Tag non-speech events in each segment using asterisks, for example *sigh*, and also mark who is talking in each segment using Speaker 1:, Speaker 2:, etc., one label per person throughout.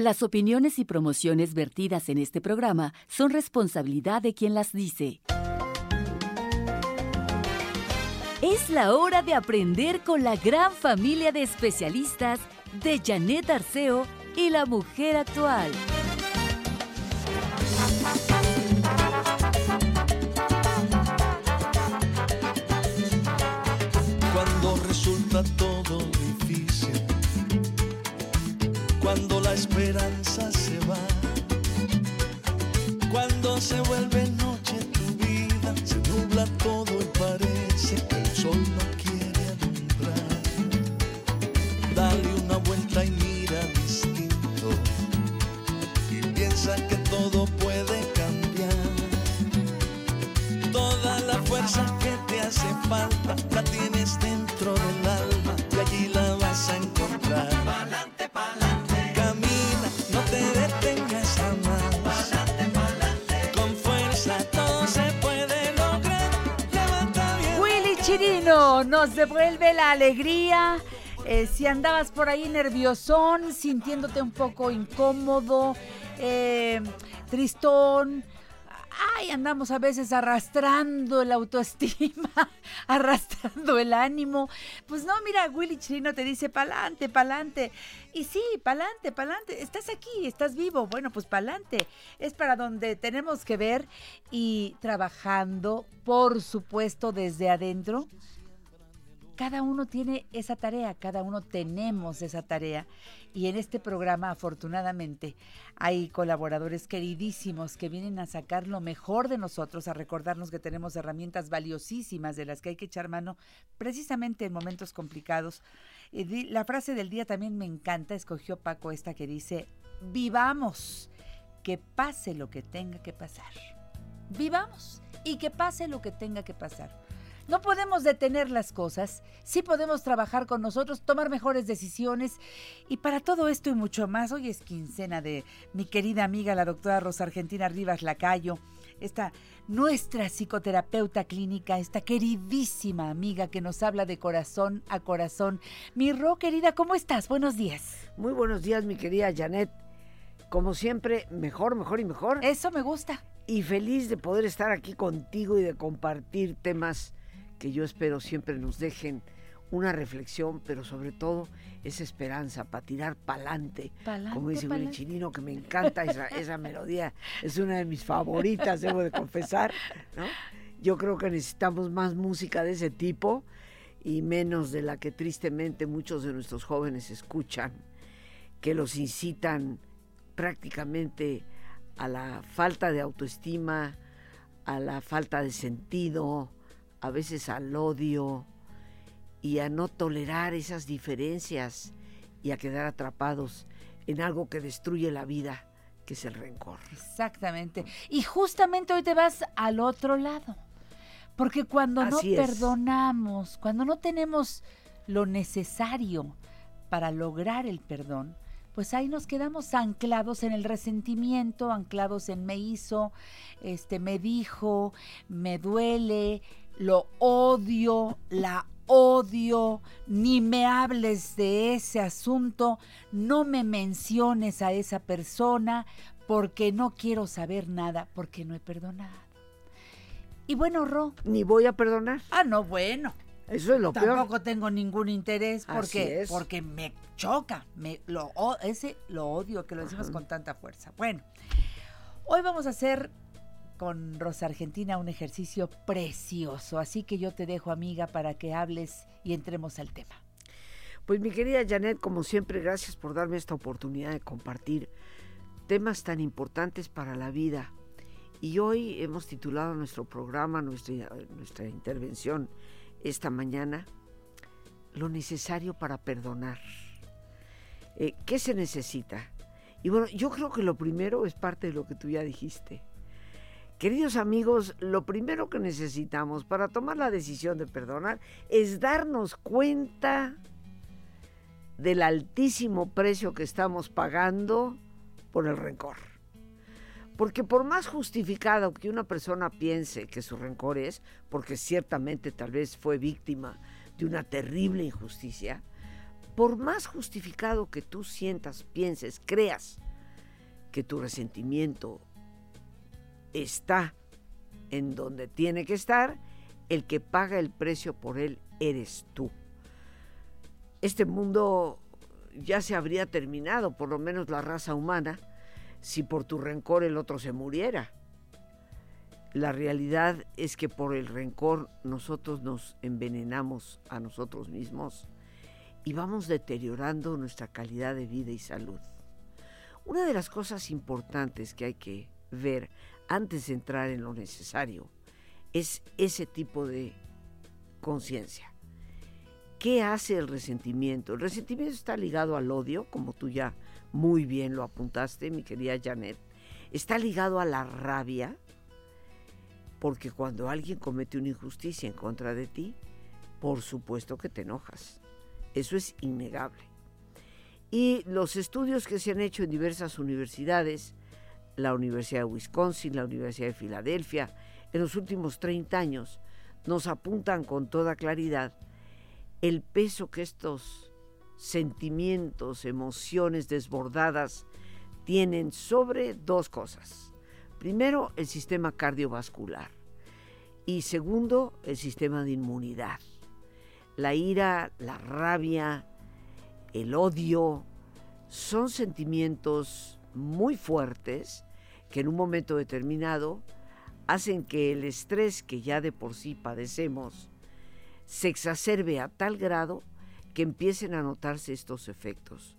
Speaker 1: Las opiniones y promociones vertidas en este programa son responsabilidad de quien las dice. Es la hora de aprender con la gran familia de especialistas de Janet Arceo y la mujer actual.
Speaker 2: Esperanza se va, cuando se vuelve noche tu vida, se nubla todo y parece que el sol no quiere alumbrar. Dale una vuelta y mira distinto y piensa que todo puede cambiar. Toda la fuerza que te hace falta la tienes
Speaker 3: nos devuelve la alegría. Eh, si andabas por ahí nerviosón, sintiéndote un poco incómodo, eh, tristón, ay, andamos a veces arrastrando la autoestima, *laughs* arrastrando el ánimo. Pues no, mira, Willy Chirino te dice pa'lante, pa'lante. Y sí, pa'lante, pa'lante. Estás aquí, estás vivo. Bueno, pues pa'lante. Es para donde tenemos que ver y trabajando, por supuesto, desde adentro. Cada uno tiene esa tarea, cada uno tenemos esa tarea. Y en este programa, afortunadamente, hay colaboradores queridísimos que vienen a sacar lo mejor de nosotros, a recordarnos que tenemos herramientas valiosísimas de las que hay que echar mano precisamente en momentos complicados. La frase del día también me encanta, escogió Paco esta que dice, vivamos, que pase lo que tenga que pasar. Vivamos y que pase lo que tenga que pasar. No podemos detener las cosas, sí podemos trabajar con nosotros, tomar mejores decisiones y para todo esto y mucho más, hoy es quincena de mi querida amiga la doctora Rosa Argentina Rivas Lacayo, esta nuestra psicoterapeuta clínica, esta queridísima amiga que nos habla de corazón a corazón. Mi Ro, querida, ¿cómo estás? Buenos días.
Speaker 4: Muy buenos días, mi querida Janet. Como siempre, mejor, mejor y mejor.
Speaker 3: Eso me gusta.
Speaker 4: Y feliz de poder estar aquí contigo y de compartir temas que yo espero siempre nos dejen una reflexión, pero sobre todo esa esperanza para tirar pa'lante.
Speaker 3: Pa'lante,
Speaker 4: Como dice Willy. Chirino, que me encanta esa, esa melodía. Es una de mis favoritas, debo de confesar. ¿no? Yo creo que necesitamos más música de ese tipo y menos de la que tristemente muchos de nuestros jóvenes escuchan, que los incitan prácticamente a la falta de autoestima, a la falta de sentido, a veces al odio y a no tolerar esas diferencias y a quedar atrapados en algo que destruye la vida, que es el rencor.
Speaker 3: Exactamente. Y justamente hoy te vas al otro lado. Porque cuando no
Speaker 4: es.
Speaker 3: perdonamos, cuando no tenemos lo necesario para lograr el perdón, pues ahí nos quedamos anclados en el resentimiento, anclados en me hizo, este me dijo, me duele, lo odio, la odio, ni me hables de ese asunto, no me menciones a esa persona porque no quiero saber nada, porque no he perdonado. Y bueno, Ro,
Speaker 4: Ni voy a perdonar.
Speaker 3: ah, no, bueno,
Speaker 4: Eso es lo peor.
Speaker 3: tampoco tengo ningún interés porque, porque me choca, me, lo, ese lo odio, que lo decimos
Speaker 4: Ajá.
Speaker 3: con tanta fuerza. Bueno, hoy vamos a hacer con Rosa Argentina un ejercicio precioso, así que yo te dejo, amiga, para que hables y entremos al tema.
Speaker 4: Pues mi querida Janet, como siempre, gracias por darme esta oportunidad de compartir temas tan importantes para la vida. Y hoy hemos titulado nuestro programa, nuestra, nuestra intervención esta mañana, Lo necesario para perdonar. Eh, ¿Qué se necesita? Y bueno, yo creo que lo primero es parte de lo que tú ya dijiste. Queridos amigos, lo primero que necesitamos para tomar la decisión de perdonar es darnos cuenta del altísimo precio que estamos pagando por el rencor. Porque por más justificado que una persona piense que su rencor es, porque ciertamente tal vez fue víctima de una terrible injusticia, por más justificado que tú sientas, pienses, creas que tu resentimiento está en donde tiene que estar, el que paga el precio por él eres tú. Este mundo ya se habría terminado, por lo menos la raza humana, si por tu rencor el otro se muriera. La realidad es que por el rencor nosotros nos envenenamos a nosotros mismos y vamos deteriorando nuestra calidad de vida y salud. Una de las cosas importantes que hay que ver antes de entrar en lo necesario, es ese tipo de conciencia. ¿Qué hace el resentimiento? El resentimiento está ligado al odio, como tú ya muy bien lo apuntaste, mi querida Janet. Está ligado a la rabia, porque cuando alguien comete una injusticia en contra de ti, por supuesto que te enojas. Eso es innegable. Y los estudios que se han hecho en diversas universidades la Universidad de Wisconsin, la Universidad de Filadelfia, en los últimos 30 años, nos apuntan con toda claridad el peso que estos sentimientos, emociones desbordadas tienen sobre dos cosas. Primero, el sistema cardiovascular y segundo, el sistema de inmunidad. La ira, la rabia, el odio son sentimientos muy fuertes que en un momento determinado hacen que el estrés que ya de por sí padecemos se exacerbe a tal grado que empiecen a notarse estos efectos.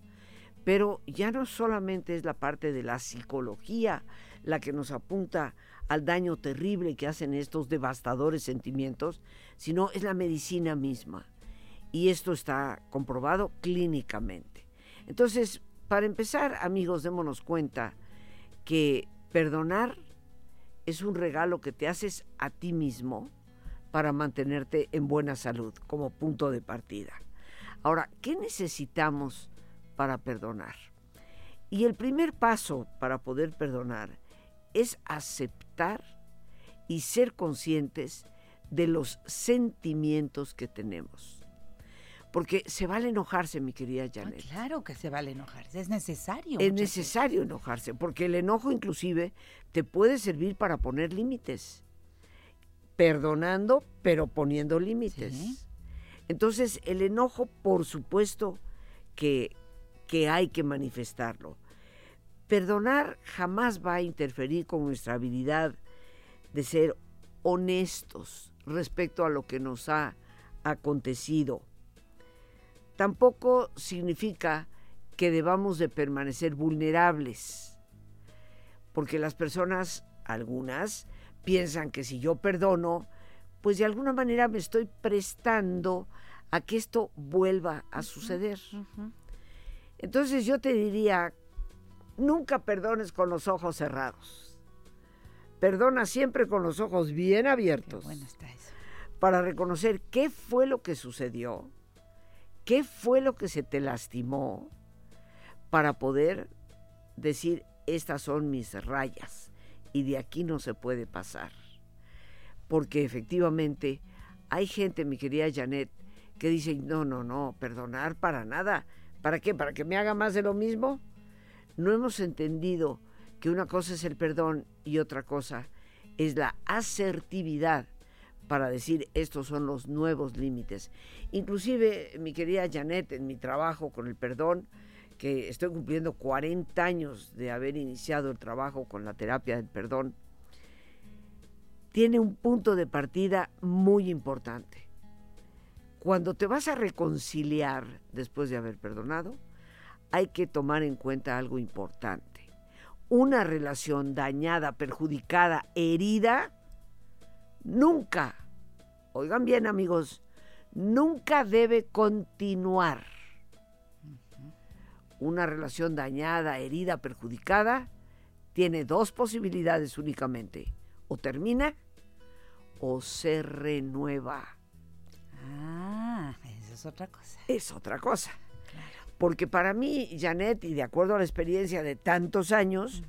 Speaker 4: Pero ya no solamente es la parte de la psicología la que nos apunta al daño terrible que hacen estos devastadores sentimientos, sino es la medicina misma. Y esto está comprobado clínicamente. Entonces, para empezar, amigos, démonos cuenta que Perdonar es un regalo que te haces a ti mismo para mantenerte en buena salud como punto de partida. Ahora, ¿qué necesitamos para perdonar? Y el primer paso para poder perdonar es aceptar y ser conscientes de los sentimientos que tenemos. Porque se vale enojarse, mi querida ah, Janet.
Speaker 3: claro que se vale enojarse, es necesario.
Speaker 4: Es necesario enojarse, porque el enojo inclusive te puede servir para poner límites. Perdonando, pero poniendo límites. Entonces, el enojo, por supuesto, que, que hay que manifestarlo. Perdonar jamás va a interferir con nuestra habilidad de ser honestos respecto a lo que nos ha acontecido tampoco significa que debamos de permanecer vulnerables, porque las personas, algunas, piensan que si yo perdono, pues de alguna manera me estoy prestando a que esto vuelva a suceder. Entonces yo te diría, nunca perdones con los ojos cerrados. Perdona siempre con los ojos bien abiertos. Para reconocer qué fue lo que sucedió ¿Qué fue lo que se te lastimó para poder decir, estas son mis rayas y de aquí no se puede pasar? Porque efectivamente hay gente, mi querida Janet, que dice, no, no, no, perdonar para nada. ¿Para qué? ¿Para que me haga más de lo mismo? No hemos entendido que una cosa es el perdón y otra cosa es la asertividad para decir estos son los nuevos límites. Inclusive, mi querida Janet, en mi trabajo con el perdón, que estoy cumpliendo 40 años de haber iniciado el trabajo con la terapia del perdón, tiene un punto de partida muy importante. Cuando te vas a reconciliar después de haber perdonado, hay que tomar en cuenta algo importante. Una relación dañada, perjudicada, herida, nunca, oigan bien amigos, nunca debe continuar. una relación dañada, herida, perjudicada, tiene dos posibilidades únicamente. O termina o se renueva.
Speaker 3: Ah, esa es otra cosa.
Speaker 4: Es otra cosa. Porque para mí, Janet, y de acuerdo a la experiencia de tantos años,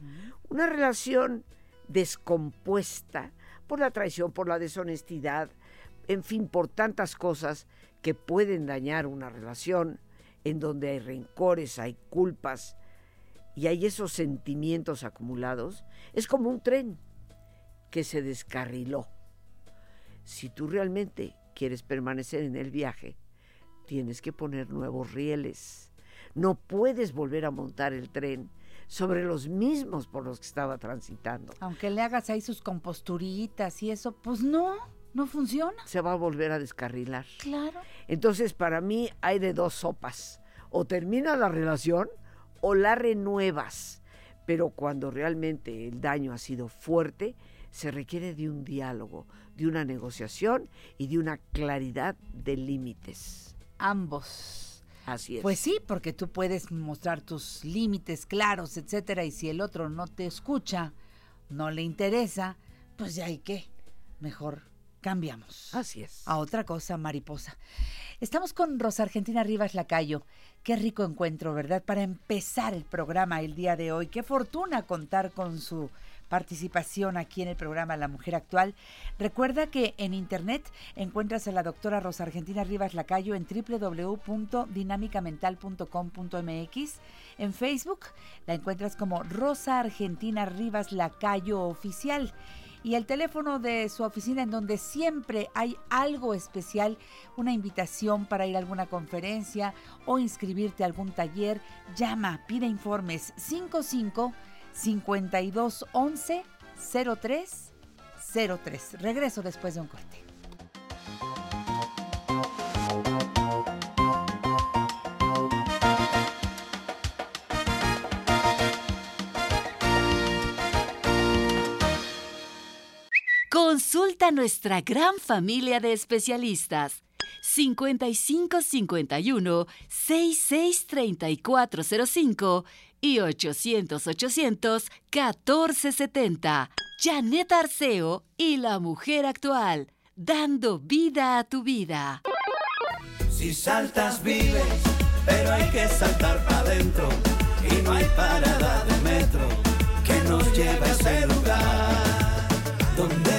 Speaker 4: una relación descompuesta por la traición, por la deshonestidad, en fin, por tantas cosas que pueden dañar una relación en donde hay rencores, hay culpas y hay esos sentimientos acumulados, es como un tren que se descarriló. Si tú realmente quieres permanecer en el viaje, tienes que poner nuevos rieles. No puedes volver a montar el tren sobre los mismos por los que estaba transitando.
Speaker 3: Aunque le hagas ahí sus composturitas y eso, pues no, no funciona.
Speaker 4: Se va a volver a descarrilar.
Speaker 3: Claro.
Speaker 4: Entonces, para mí hay de dos sopas. O termina la relación o la renuevas. Pero cuando realmente el daño ha sido fuerte, se requiere de un diálogo, de una negociación y de una claridad de límites.
Speaker 3: Ambos.
Speaker 4: Así es.
Speaker 3: Pues sí, porque tú puedes mostrar tus límites claros, etcétera, y si el otro no te escucha, no le interesa, pues ya hay que. Mejor cambiamos.
Speaker 4: Así es.
Speaker 3: A otra cosa, mariposa. Estamos con Rosa Argentina Rivas Lacayo. Qué rico encuentro, ¿verdad? Para empezar el programa el día de hoy. Qué fortuna contar con su participación aquí en el programa La Mujer Actual. Recuerda que en internet encuentras a la doctora Rosa Argentina Rivas Lacayo en www.dinamicamental.com.mx. En Facebook la encuentras como Rosa Argentina Rivas Lacayo Oficial y el teléfono de su oficina en donde siempre hay algo especial, una invitación para ir a alguna conferencia o inscribirte a algún taller, llama, pide informes 55 52 11 03 03. Regreso después de un corte.
Speaker 1: Consulta nuestra gran familia de especialistas. 5551 663405 y 800 800 1470. Janet Arceo y la mujer actual, dando vida a tu vida.
Speaker 2: Si saltas vives, pero hay que saltar para adentro y no hay parada de metro que nos lleve a ese lugar donde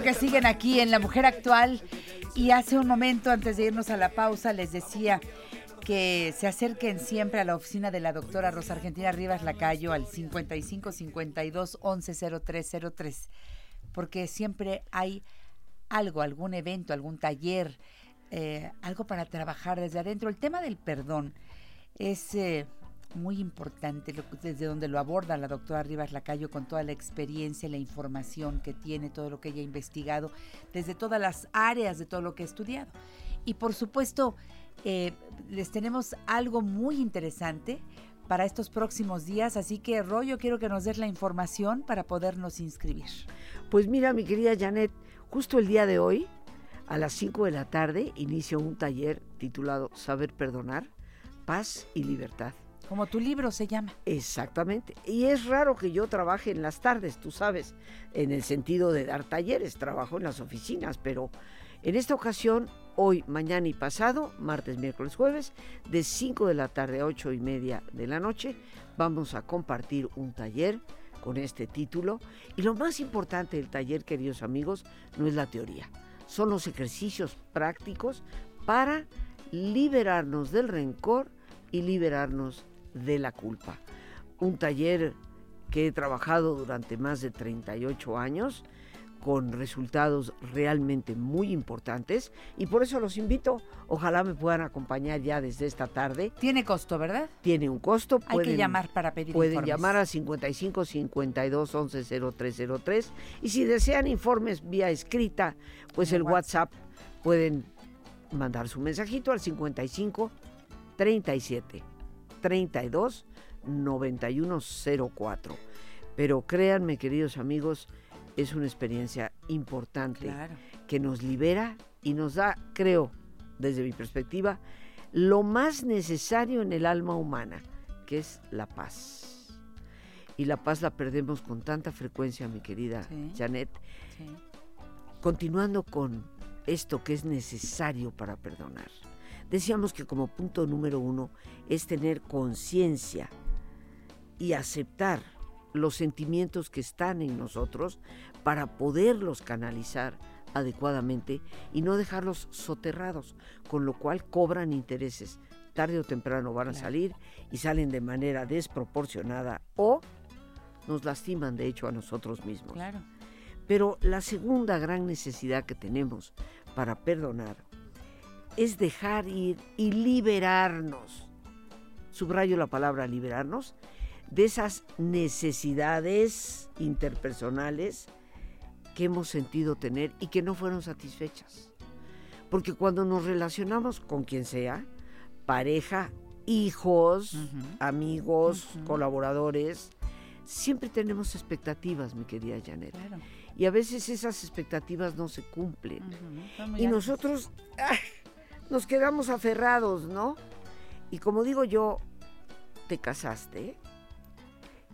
Speaker 2: que
Speaker 3: siguen aquí en La Mujer Actual. Y hace un momento, antes de irnos a la pausa, les decía que se acerquen siempre a la oficina de la doctora Rosa Argentina Rivas Lacayo al 55 52 11 0303, porque siempre hay algo, algún evento, algún taller, eh, algo para trabajar desde adentro. El tema del perdón es eh, muy importante desde donde lo aborda la doctora Rivas Lacayo con toda la experiencia, la información que tiene, todo lo que ella ha investigado, desde todas las áreas de todo lo que ha estudiado. Y por supuesto, eh, les tenemos algo muy interesante para estos próximos días, así que Rollo, quiero que nos des la información para podernos inscribir.
Speaker 4: Pues mira, mi querida Janet, justo el día de hoy, a las 5 de la tarde, inicio un taller titulado Saber Perdonar, Paz y Libertad.
Speaker 3: Como tu libro se llama.
Speaker 4: Exactamente. Y es raro que yo trabaje en las tardes, tú sabes, en el sentido de dar talleres, trabajo en las oficinas, pero en esta ocasión, hoy, mañana y pasado, martes, miércoles, jueves, de 5 de la tarde a 8 y media de la noche, vamos a compartir un taller con este título. Y lo más importante del taller, queridos amigos, no es la teoría, son los ejercicios prácticos para liberarnos del rencor y liberarnos de la culpa. Un taller que he trabajado durante más de 38 años con resultados realmente muy importantes y por eso los invito, ojalá me puedan acompañar ya desde esta tarde.
Speaker 3: Tiene costo, ¿verdad?
Speaker 4: Tiene un costo,
Speaker 3: Hay que llamar para pedir
Speaker 4: Pueden
Speaker 3: informes.
Speaker 4: llamar al 55 52 11 0303 y si desean informes vía escrita, pues el
Speaker 3: el
Speaker 4: WhatsApp pueden mandar su mensajito al 55 37 32 9104. Pero créanme, queridos amigos, es una experiencia importante
Speaker 3: Claro.
Speaker 4: que nos libera y nos da, creo, desde mi perspectiva, lo más necesario en el alma humana, que es la paz. Y la paz la perdemos con tanta frecuencia, mi querida
Speaker 3: Sí.
Speaker 4: Janet.
Speaker 3: Sí.
Speaker 4: Continuando con esto que es necesario para perdonar. Decíamos que como punto número uno es tener conciencia y aceptar los sentimientos que están en nosotros para poderlos canalizar adecuadamente y no dejarlos soterrados, con lo cual cobran intereses. Tarde o temprano van a salir y salen de manera desproporcionada o nos lastiman de hecho a nosotros mismos.
Speaker 3: Claro.
Speaker 4: Pero la segunda gran necesidad que tenemos para perdonar es dejar ir y liberarnos. Subrayo la palabra liberarnos de esas necesidades interpersonales que hemos sentido tener y que no fueron satisfechas. Porque cuando nos relacionamos con quien sea, pareja, hijos, amigos, colaboradores, siempre tenemos expectativas, mi querida Janet.
Speaker 3: Claro.
Speaker 4: Y a veces esas expectativas no se cumplen. Y nosotros. Nos quedamos aferrados, ¿no? Y como digo yo, te casaste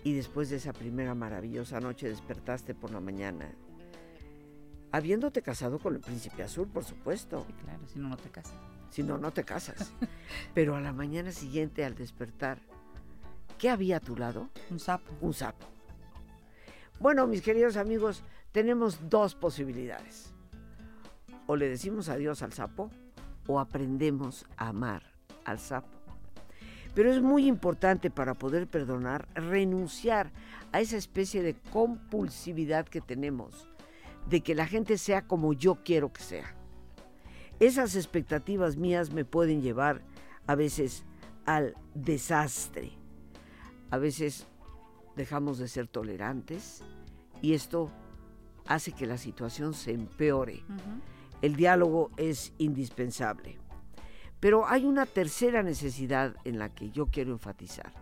Speaker 4: y después de esa primera maravillosa noche despertaste por la mañana, habiéndote casado con el príncipe azul, por supuesto.
Speaker 3: Sí, claro, si no, no te casas.
Speaker 4: Si no, no te casas. *laughs* Pero a la mañana siguiente, al despertar, ¿qué había a tu lado?
Speaker 3: Un sapo.
Speaker 4: un sapo. Bueno, mis queridos amigos, tenemos dos posibilidades. O le decimos adiós al sapo o aprendemos a amar al sapo. Pero es muy importante para poder perdonar renunciar a esa especie de compulsividad que tenemos de que la gente sea como yo quiero que sea. Esas expectativas mías me pueden llevar a veces al desastre. A veces dejamos de ser tolerantes y esto hace que la situación se empeore.
Speaker 3: Ujú.
Speaker 4: El diálogo es indispensable. Pero hay una tercera necesidad en la que yo quiero enfatizar.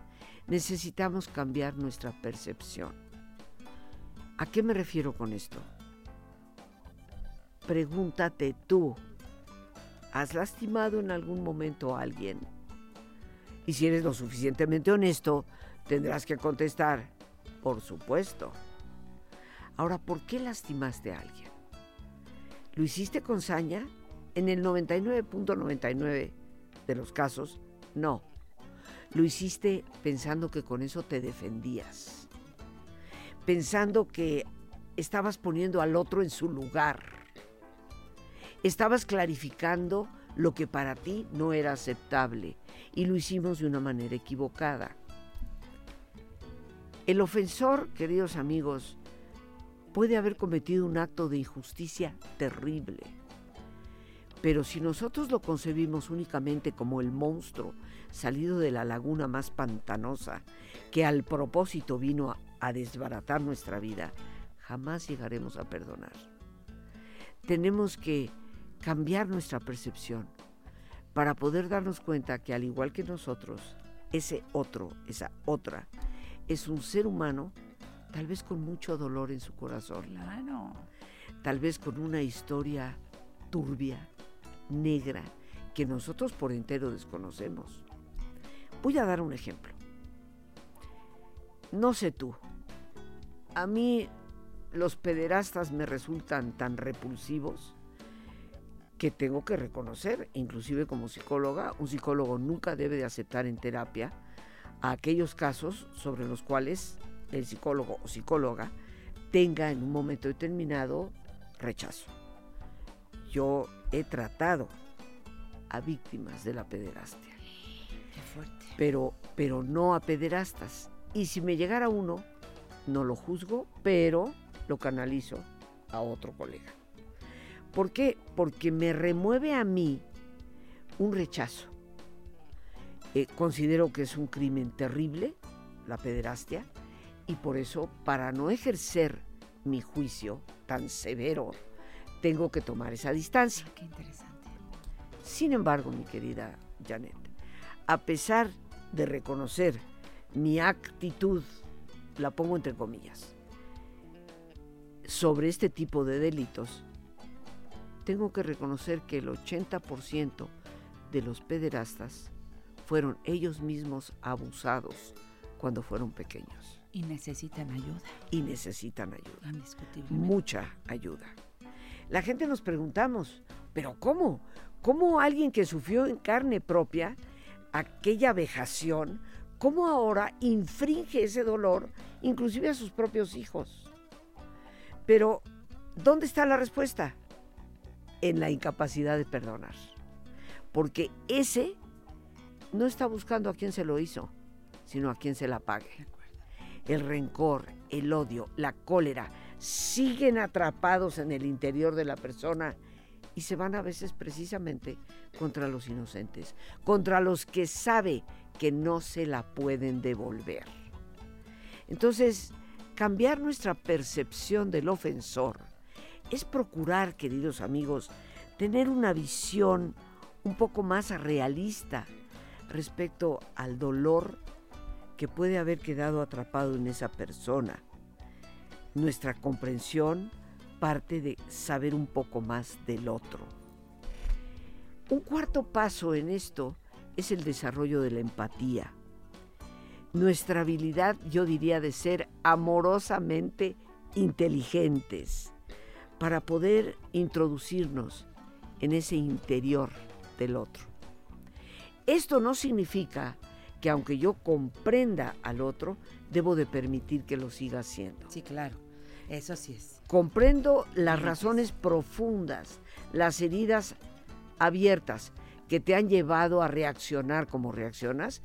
Speaker 4: Necesitamos cambiar nuestra percepción. ¿A qué me refiero con esto? Pregúntate tú, ¿has lastimado en algún momento a alguien? Y si eres lo suficientemente honesto, tendrás que contestar, por supuesto. Ahora, ¿por qué lastimaste a alguien? ¿Lo hiciste con saña? En el 99.99 de los casos, no. Lo hiciste pensando que con eso te defendías. Pensando que estabas poniendo al otro en su lugar. Estabas clarificando lo que para ti no era aceptable y lo hicimos de una manera equivocada. El ofensor, queridos amigos, puede haber cometido un acto de injusticia terrible. Pero si nosotros lo concebimos únicamente como el monstruo salido de la laguna más pantanosa que al propósito vino a, a desbaratar nuestra vida, jamás llegaremos a perdonar. Tenemos que cambiar nuestra percepción para poder darnos cuenta que al igual que nosotros, ese otro, esa otra, es un ser humano tal vez con mucho dolor en su corazón,
Speaker 3: Claro.
Speaker 4: tal vez con una historia turbia, negra, que nosotros por entero desconocemos. Voy a dar un ejemplo. No sé tú, a mí los pederastas me resultan tan repulsivos que tengo que reconocer, inclusive como psicóloga, un psicólogo nunca debe de aceptar en terapia a aquellos casos sobre los cuales el psicólogo o psicóloga tenga en un momento determinado rechazo. Yo he tratado a víctimas de la pederastia,
Speaker 3: Qué fuerte.
Speaker 4: pero, pero no a pederastas. Y si me llegara uno, no lo juzgo, pero lo canalizo a otro colega. ¿Por qué? Porque me remueve a mí un rechazo. Eh, considero que es un crimen terrible, la pederastia, y por eso, para no ejercer mi juicio tan severo, tengo que tomar esa distancia.
Speaker 3: Qué interesante.
Speaker 4: Sin embargo, mi querida Janet, a pesar de reconocer mi actitud, la pongo entre comillas, sobre este tipo de delitos, tengo que reconocer que el 80% de los pederastas fueron ellos mismos abusados cuando fueron pequeños.
Speaker 3: Y necesitan ayuda.
Speaker 4: Y necesitan ayuda. Mucha ayuda. La gente nos preguntamos, ¿pero cómo? ¿Cómo alguien que sufrió en carne propia aquella vejación, cómo ahora infringe ese dolor inclusive a sus propios hijos? Pero, ¿dónde está la respuesta? En la incapacidad de perdonar. Porque ese no está buscando a quien se lo hizo, sino a quien se la pague. El rencor, el odio, la cólera siguen atrapados en el interior de la persona y se van a veces precisamente contra los inocentes, contra los que sabe que no se la pueden devolver. Entonces, cambiar nuestra percepción del ofensor es procurar, queridos amigos, tener una visión un poco más realista respecto al dolor que puede haber quedado atrapado en esa persona. Nuestra comprensión parte de saber un poco más del otro. Un cuarto paso en esto es el desarrollo de la empatía. Nuestra habilidad, yo diría, de ser amorosamente inteligentes para poder introducirnos en ese interior del otro. Esto no significa que aunque yo comprenda al otro, debo de permitir que lo siga haciendo.
Speaker 3: Sí, claro. Eso sí es.
Speaker 4: Comprendo las razones profundas, las heridas abiertas que te han llevado a reaccionar como reaccionas,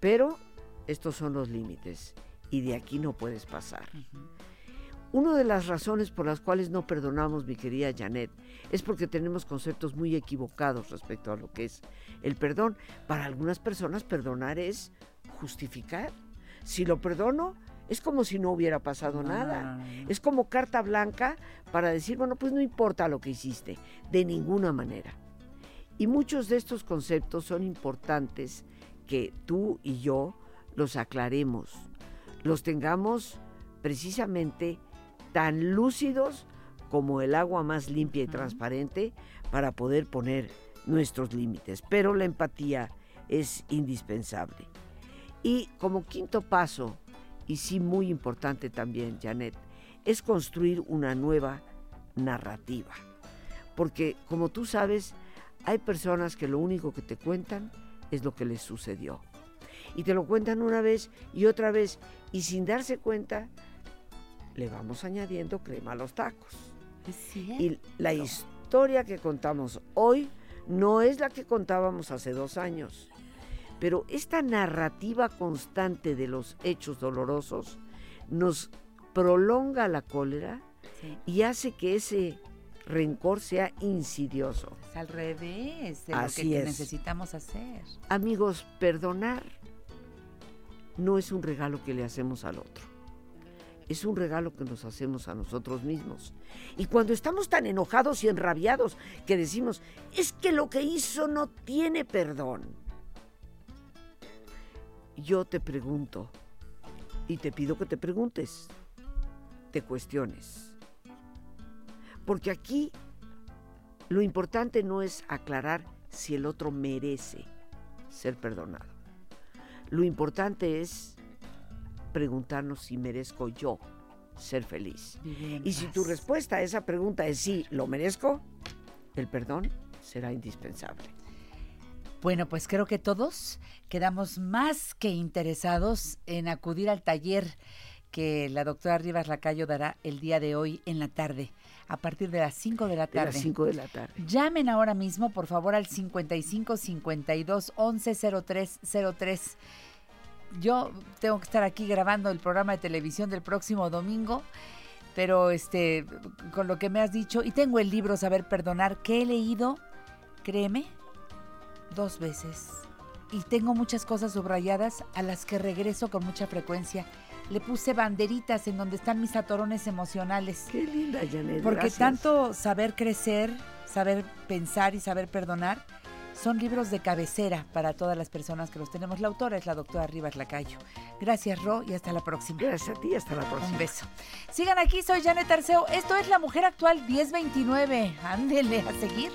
Speaker 4: pero estos son los límites y de aquí no puedes pasar. Una de las razones por las cuales no perdonamos, mi querida Janet, es porque tenemos conceptos muy equivocados respecto a lo que es el perdón. Para algunas personas perdonar es justificar. Si lo perdono, es como si no hubiera pasado
Speaker 3: No,
Speaker 4: nada.
Speaker 3: no, no, no.
Speaker 4: Es como carta blanca para decir, bueno, pues no importa lo que hiciste, de ninguna manera. Y muchos de estos conceptos son importantes que tú y yo los aclaremos, los tengamos precisamente tan lúcidos como el agua más limpia y transparente para poder poner nuestros límites. Pero la empatía es indispensable. Y como quinto paso, y sí muy importante también, Janet, es construir una nueva narrativa. Porque como tú sabes, hay personas que lo único que te cuentan es lo que les sucedió. Y te lo cuentan una vez y otra vez, y sin darse cuenta, le vamos añadiendo crema a los tacos. Y la historia que contamos hoy no es la que contábamos hace dos años. Pero esta narrativa constante de los hechos dolorosos nos prolonga la cólera
Speaker 3: Sí.
Speaker 4: y hace que ese rencor sea insidioso.
Speaker 3: Es al revés de
Speaker 4: Así
Speaker 3: lo que
Speaker 4: es.
Speaker 3: necesitamos hacer.
Speaker 4: Amigos, perdonar no es un regalo que le hacemos al otro. Es un regalo que nos hacemos a nosotros mismos. Y cuando estamos tan enojados y enrabiados que decimos, es que lo que hizo no tiene perdón. Yo te pregunto, y te pido que te preguntes, te cuestiones. Porque aquí lo importante no es aclarar si el otro merece ser perdonado. Lo importante es preguntarnos si merezco yo ser feliz. Y si tu respuesta a esa pregunta es sí, lo merezco, el perdón será indispensable.
Speaker 3: Bueno, pues creo que todos quedamos más que interesados en acudir al taller que la doctora Rivas Lacayo dará el día de hoy en la tarde, a partir de las 5 de la
Speaker 4: De
Speaker 3: tarde.
Speaker 4: las 5 de la tarde.
Speaker 3: Llamen ahora mismo, por favor, al 55 52 11 03 03. Yo tengo que estar aquí grabando el programa de televisión del próximo domingo, pero este, con lo que me has dicho, y tengo el libro Saber Perdonar, que he leído, créeme, dos veces. Y tengo muchas cosas subrayadas a las que regreso con mucha frecuencia. Le puse banderitas en donde están mis atorones emocionales.
Speaker 4: Qué linda, Janet.
Speaker 3: Porque
Speaker 4: gracias.
Speaker 3: tanto saber crecer, saber pensar y saber perdonar son libros de cabecera para todas las personas que los tenemos. La autora es la doctora Rivas Lacayo. Gracias, Ro, y hasta la próxima.
Speaker 4: Gracias a ti, hasta la próxima.
Speaker 3: Un beso. Sigan aquí, soy Janet Arceo. Esto es La Mujer Actual 1029. Ándele a seguir.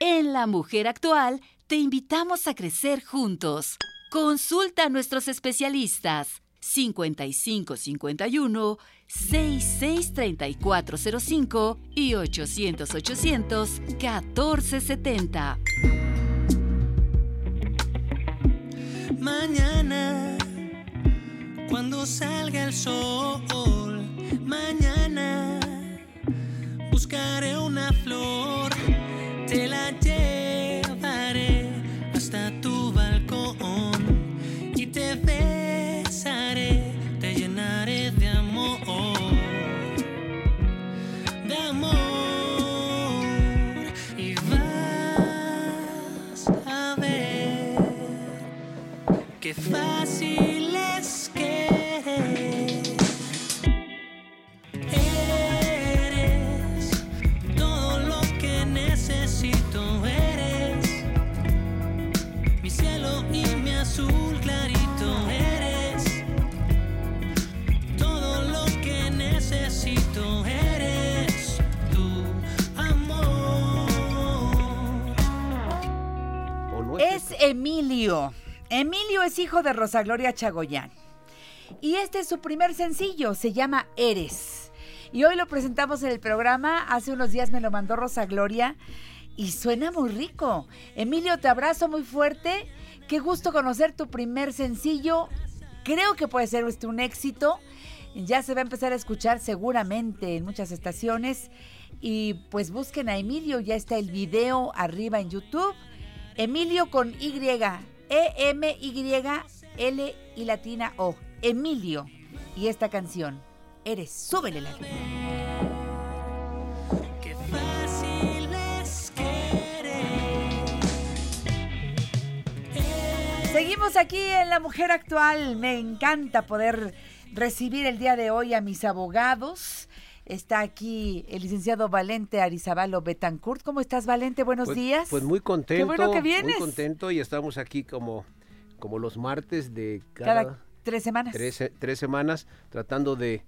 Speaker 1: En La Mujer Actual te invitamos a crecer juntos. Consulta a nuestros especialistas 5551 663405 y 800 800 1470.
Speaker 5: Mañana, cuando salga el sol, mañana buscaré una flor, qué fácil es querer. Eres todo lo que necesito, eres mi cielo y mi azul clarito, eres todo lo que necesito, eres tu amor.
Speaker 6: Es
Speaker 3: Emilio. Emilio es hijo de Rosa Gloria Chagoyán. Y este es su primer sencillo, se llama Eres. Y hoy lo presentamos en el programa, hace unos días me lo mandó Rosa Gloria y suena muy rico. Emilio, te abrazo muy fuerte. Qué gusto conocer tu primer sencillo. Creo que puede ser este un éxito. Ya se va a empezar a escuchar seguramente en muchas estaciones. Y pues busquen a Emilio, ya está el video arriba en YouTube. Emilio con Y, E-M-Y-L y latina O. Emilio. Y esta canción, Eres, súbele la. Seguimos aquí en La Mujer Actual. Me encanta poder recibir el día de hoy a mis abogados. Está aquí el licenciado Valente Arizabalo Betancourt. ¿Cómo estás, Valente? Buenos
Speaker 6: Pues-
Speaker 3: días.
Speaker 6: Pues muy contento.
Speaker 3: bueno que vienes.
Speaker 6: Muy contento y estamos aquí como, como los martes de cada,
Speaker 3: Cada tres semanas.
Speaker 6: tres, tres semanas tratando de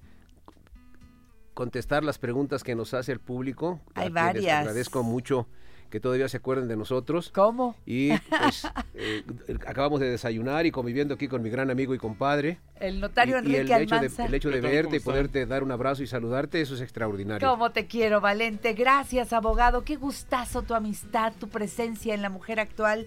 Speaker 6: contestar las preguntas que nos hace el público.
Speaker 3: Hay varias.
Speaker 6: Agradezco mucho que todavía se acuerden de nosotros.
Speaker 3: ¿Cómo?
Speaker 6: Y pues *laughs* eh, acabamos de desayunar y conviviendo aquí con mi gran amigo y compadre.
Speaker 3: El notario
Speaker 6: y, y
Speaker 3: Enrique
Speaker 6: el, hecho de, el hecho de verte
Speaker 7: ¿Cómo
Speaker 6: y poderte dar un abrazo y saludarte, eso es extraordinario.
Speaker 3: ¿Cómo te quiero, Valente? Gracias, abogado. Qué gustazo tu amistad, tu presencia en la mujer actual.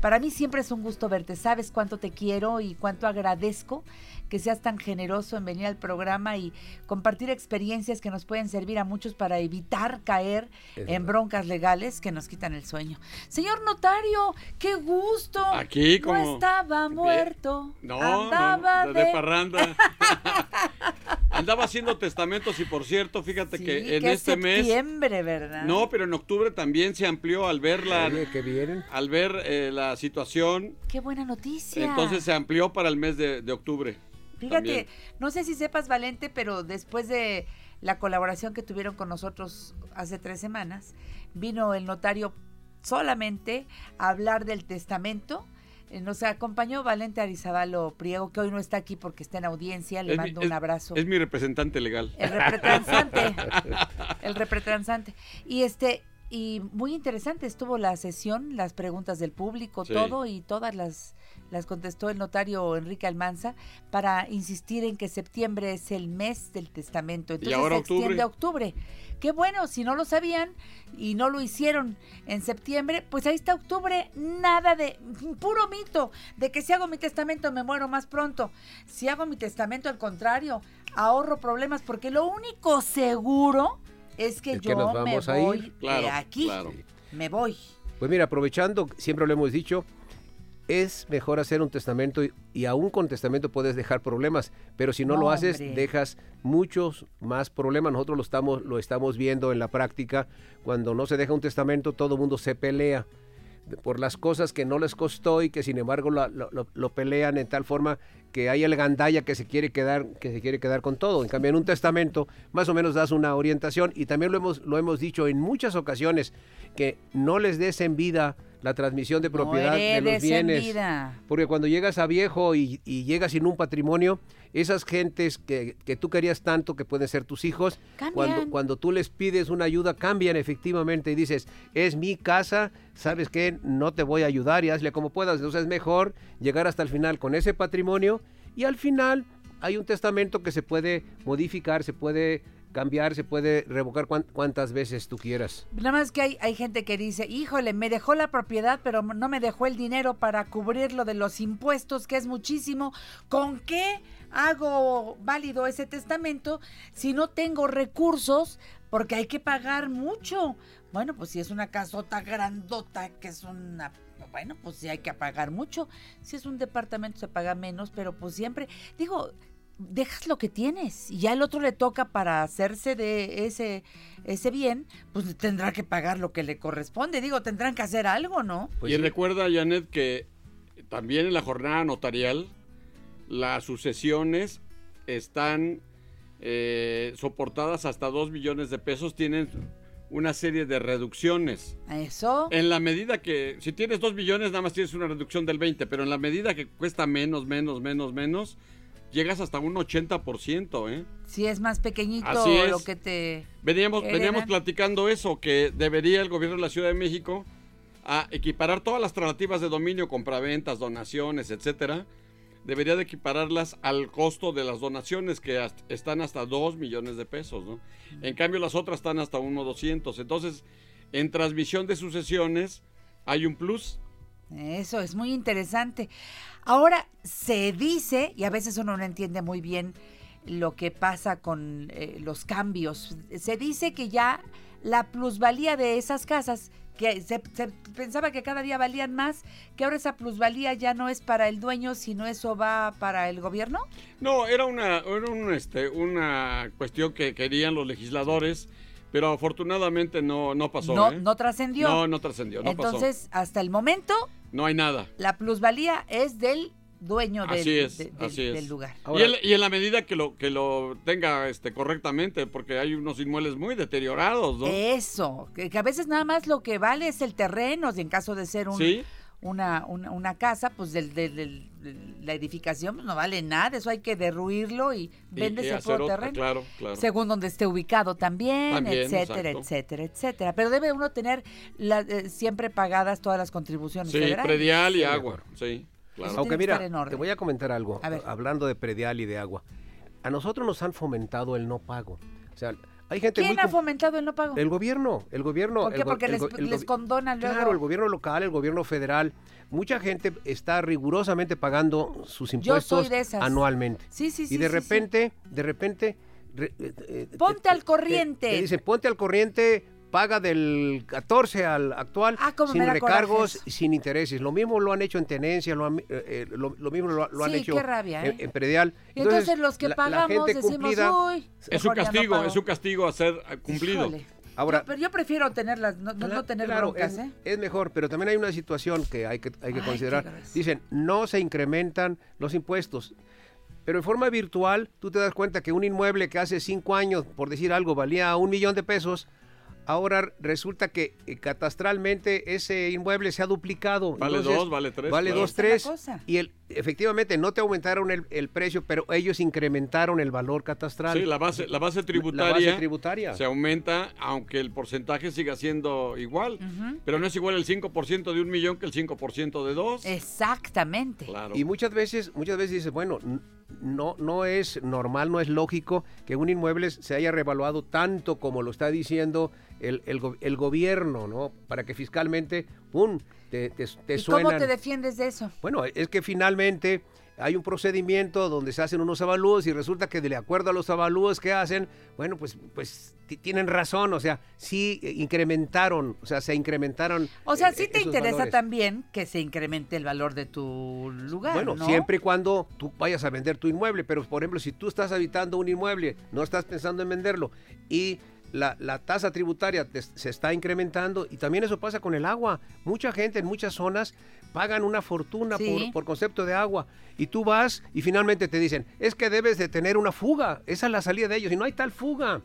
Speaker 3: Para mí siempre es un gusto verte. Sabes cuánto te quiero y cuánto agradezco que seas tan generoso en venir al programa y compartir experiencias que nos pueden servir a muchos para evitar caer
Speaker 6: Es
Speaker 3: en
Speaker 6: verdad.
Speaker 3: broncas legales que nos quitan el sueño. Señor notario, qué gusto.
Speaker 7: Aquí
Speaker 3: No
Speaker 7: como-
Speaker 3: estaba
Speaker 7: Bien.
Speaker 3: muerto.
Speaker 7: No,
Speaker 3: andaba
Speaker 7: no,
Speaker 3: de...
Speaker 7: de parranda. *laughs* Andaba haciendo testamentos y por cierto, fíjate
Speaker 3: Sí,
Speaker 7: que en
Speaker 3: que es
Speaker 7: este mes...
Speaker 3: septiembre, ¿verdad?
Speaker 7: No, pero en octubre también se amplió al ver la,
Speaker 6: qué bien.
Speaker 7: al ver eh, la situación.
Speaker 3: Qué buena noticia.
Speaker 7: Entonces se amplió para el mes de, de octubre.
Speaker 3: Fíjate,
Speaker 7: también.
Speaker 3: no sé si sepas, Valente, pero después de la colaboración que tuvieron con nosotros hace tres semanas, vino el notario solamente a hablar del testamento. Eh, Nos acompañó Valente Arizabalo Priego, que hoy no está aquí porque está en audiencia. Le
Speaker 7: Es mi-
Speaker 3: mando
Speaker 7: es-
Speaker 3: un abrazo.
Speaker 7: Es mi representante legal.
Speaker 3: El repretransante. *laughs* el repretransante. Y este, y muy interesante estuvo la sesión, las preguntas del público,
Speaker 7: Sí.
Speaker 3: todo, y todas las, las contestó el notario Enrique Almanza para insistir en que septiembre es el mes del testamento. Entonces
Speaker 7: ahora
Speaker 3: se extiende
Speaker 7: octubre.
Speaker 3: a octubre. Qué bueno, si no lo sabían y no lo hicieron en septiembre, pues ahí está octubre, nada de puro mito de que si hago mi testamento me muero más pronto. Si hago mi testamento al contrario, ahorro problemas porque lo único seguro es que
Speaker 6: Es que
Speaker 3: yo me
Speaker 6: vamos a ir.
Speaker 3: voy de
Speaker 7: Claro,
Speaker 3: aquí.
Speaker 7: claro.
Speaker 3: Me voy.
Speaker 6: Pues mira, aprovechando, siempre lo hemos dicho, es mejor hacer un testamento y, y aún con testamento puedes dejar problemas, pero si no,
Speaker 3: No,
Speaker 6: lo haces,
Speaker 3: hombre.
Speaker 6: dejas muchos más problemas. Nosotros lo estamos, lo estamos viendo en la práctica. Cuando no se deja un testamento, todo el mundo se pelea por las cosas que no les costó y que sin embargo la- lo, lo- lo pelean en tal forma que hay el gandalla que se quiere quedar que se quiere quedar con todo. En cambio en un testamento más o menos das una orientación y también lo hemos lo hemos dicho en muchas ocasiones que no les des en vida la transmisión de
Speaker 3: No
Speaker 6: propiedad de los bienes. Porque cuando llegas a viejo y, y llegas sin un patrimonio, esas gentes que, que tú querías tanto, que pueden ser tus hijos,
Speaker 3: Cambian.
Speaker 6: cuando, cuando tú les pides una ayuda, cambian efectivamente y dices, es mi casa, sabes que no te voy a ayudar y hazle como puedas. Entonces es mejor llegar hasta el final con ese patrimonio y al final hay un testamento que se puede modificar, se puede cambiar, se puede revocar cuan- cuantas veces tú quieras.
Speaker 3: Nada más que hay, hay gente que dice, híjole, me dejó la propiedad, pero no me dejó el dinero para cubrir lo de los impuestos, que es muchísimo. ¿Con qué hago válido ese testamento si no tengo recursos? Porque hay que pagar mucho. Bueno, pues si es una casota grandota, que es una... Bueno, pues sí hay que pagar mucho. Si es un departamento se paga menos, pero pues siempre... Digo, dejas lo que tienes y ya el otro le toca para hacerse de ese ese bien, pues tendrá que pagar lo que le corresponde. Digo, tendrán que hacer algo, ¿no?
Speaker 6: Pues
Speaker 7: y
Speaker 6: sí.
Speaker 7: recuerda, Janet, que también en la jornada notarial las sucesiones están eh, soportadas hasta 2 millones de pesos, tienen una serie de reducciones.
Speaker 3: Eso.
Speaker 7: En la medida que, si tienes 2 millones, nada más tienes una reducción del 20, pero en la medida que cuesta menos, menos, menos, menos, llegas hasta un 80%, ¿eh?
Speaker 3: Si es más pequeñito
Speaker 7: Así es.
Speaker 3: lo que te...
Speaker 7: Veníamos,
Speaker 3: Heredan.
Speaker 7: veníamos platicando eso, que debería el gobierno de la Ciudad de México a equiparar todas las tratativas de dominio, compraventas, donaciones, etcétera, debería de equipararlas al costo de las donaciones que hasta- están hasta 2 millones de pesos, ¿no? En cambio las otras están hasta 1.200. Entonces, en transmisión de sucesiones hay un plus.
Speaker 3: Eso es muy interesante. Ahora, se dice, y a veces uno no entiende muy bien lo que pasa con eh, los cambios, se dice que ya la plusvalía de esas casas, que se, se pensaba que cada día valían más, que ahora esa plusvalía ya no es para el dueño, sino eso va para el gobierno.
Speaker 7: No, era una, era un, este, una cuestión que querían los legisladores, pero afortunadamente no, no pasó.
Speaker 3: no,
Speaker 7: ¿eh?
Speaker 3: no trascendió.
Speaker 7: No, no trascendió, no pasó.
Speaker 3: Entonces, hasta el momento,
Speaker 7: No hay nada.
Speaker 3: la plusvalía es del dueño del,
Speaker 7: Así es,
Speaker 3: de- del-
Speaker 7: así es.
Speaker 3: del lugar.
Speaker 6: Ahora-
Speaker 7: y, en, y en la medida que lo que lo tenga este correctamente, porque hay unos inmuebles muy deteriorados, ¿no?
Speaker 3: Eso, que, que a veces nada más lo que vale es el terreno, si en caso de ser un,
Speaker 7: Sí,
Speaker 3: una, una, una casa, pues del, del- del- del- la edificación pues, no vale nada, eso hay que derruirlo y vendes el
Speaker 7: otra,
Speaker 3: terreno.
Speaker 7: claro, claro.
Speaker 3: Según donde esté ubicado también,
Speaker 7: También,
Speaker 3: etcétera,
Speaker 7: exacto.
Speaker 3: etcétera, etcétera. Pero debe uno tener la- eh, siempre pagadas todas las contribuciones
Speaker 7: Sí,
Speaker 3: federales.
Speaker 7: predial y
Speaker 6: Sí,
Speaker 7: agua, sí, claro.
Speaker 3: Eso
Speaker 6: Aunque mira, te voy a comentar algo,
Speaker 3: A ver.
Speaker 6: hablando de predial y de agua. A nosotros nos han fomentado el no pago. O sea, hay gente
Speaker 3: ¿Quién
Speaker 6: muy...
Speaker 3: ha fomentado el no pago?
Speaker 6: El gobierno, el gobierno...
Speaker 3: ¿Por qué?
Speaker 6: el
Speaker 3: Porque
Speaker 6: el
Speaker 3: les,
Speaker 6: el
Speaker 3: les condonan luego.
Speaker 6: Claro, el gobierno local, el gobierno federal, mucha gente está rigurosamente pagando sus impuestos
Speaker 3: soy de esas.
Speaker 6: anualmente.
Speaker 3: Sí, sí, sí.
Speaker 6: y de
Speaker 3: sí, sí.
Speaker 6: repente, de repente... re- eh, eh,
Speaker 3: Ponte
Speaker 6: te-
Speaker 3: al
Speaker 6: te-
Speaker 3: corriente.
Speaker 6: Te, dicen, ponte al corriente, paga del 14 al actual,
Speaker 3: Ah,
Speaker 6: sin recargos,
Speaker 3: coraje
Speaker 6: sin intereses. Lo mismo lo han hecho en tenencia, lo, han- eh, eh, lo, lo mismo lo, lo han
Speaker 3: Sí,
Speaker 6: hecho
Speaker 3: qué rabia,
Speaker 6: en,
Speaker 3: ¿eh?
Speaker 6: en predial.
Speaker 3: Y entonces, los que
Speaker 6: la- la
Speaker 3: pagamos
Speaker 6: gente
Speaker 3: decimos,
Speaker 6: cumplida-
Speaker 3: uy,
Speaker 7: Es un
Speaker 3: no
Speaker 7: castigo,
Speaker 3: pago".
Speaker 7: es un castigo a ser eh, cumplido.
Speaker 3: Híjole.
Speaker 6: Ahora,
Speaker 3: Yo- pero yo prefiero tenerlas, no, no- tener
Speaker 6: claro,
Speaker 3: broncas,
Speaker 6: es,
Speaker 3: ¿eh?
Speaker 6: es mejor, pero también hay una situación que hay que, hay que
Speaker 3: Ay,
Speaker 6: considerar. Dicen, no se incrementan los impuestos. Pero en forma virtual, tú te das cuenta que un inmueble que hace cinco años, por decir algo, valía un millón de pesos, ahora resulta que eh, catastralmente ese inmueble se ha duplicado.
Speaker 7: Vale
Speaker 6: Entonces,
Speaker 7: dos, vale tres,
Speaker 6: Vale
Speaker 7: claro.
Speaker 6: dos,
Speaker 3: Esa es
Speaker 6: tres.
Speaker 3: la cosa.
Speaker 6: Y el, efectivamente no te aumentaron el, el precio, pero ellos incrementaron el valor catastral.
Speaker 7: Sí, la base, la base
Speaker 6: La
Speaker 7: tributaria
Speaker 6: base tributaria.
Speaker 7: se aumenta, aunque el porcentaje siga siendo igual. Pero no es igual el 5% de un millón que el 5% de dos.
Speaker 3: Exactamente.
Speaker 7: Claro.
Speaker 6: Y muchas veces, muchas veces dices, bueno, no, no es normal, no es lógico que un inmueble se haya revaluado tanto como lo está diciendo el, el go- el gobierno, ¿no? Para que fiscalmente, ¡pum!, te, te, te
Speaker 3: ¿Y cómo
Speaker 6: suenan.
Speaker 3: te defiendes de eso?
Speaker 6: Bueno, es que finalmente hay un procedimiento donde se hacen unos avalúos y resulta que de acuerdo a los avalúos que hacen, bueno, pues, pues ti- tienen razón, o sea, sí incrementaron, o sea, se incrementaron.
Speaker 3: O sea,
Speaker 6: eh,
Speaker 3: sí te interesa
Speaker 6: valores.
Speaker 3: también que se incremente el valor de tu lugar,
Speaker 6: Bueno,
Speaker 3: ¿no?
Speaker 6: siempre y cuando tú vayas a vender tu inmueble, pero por ejemplo, si tú estás habitando un inmueble, no estás pensando en venderlo y la, la tasa tributaria se está incrementando y también eso pasa con el agua. Mucha gente en muchas zonas pagan una fortuna
Speaker 3: Sí.
Speaker 6: por, por concepto de agua y tú vas y finalmente te dicen, es que debes de tener una fuga, esa es la salida de ellos y no hay tal fuga.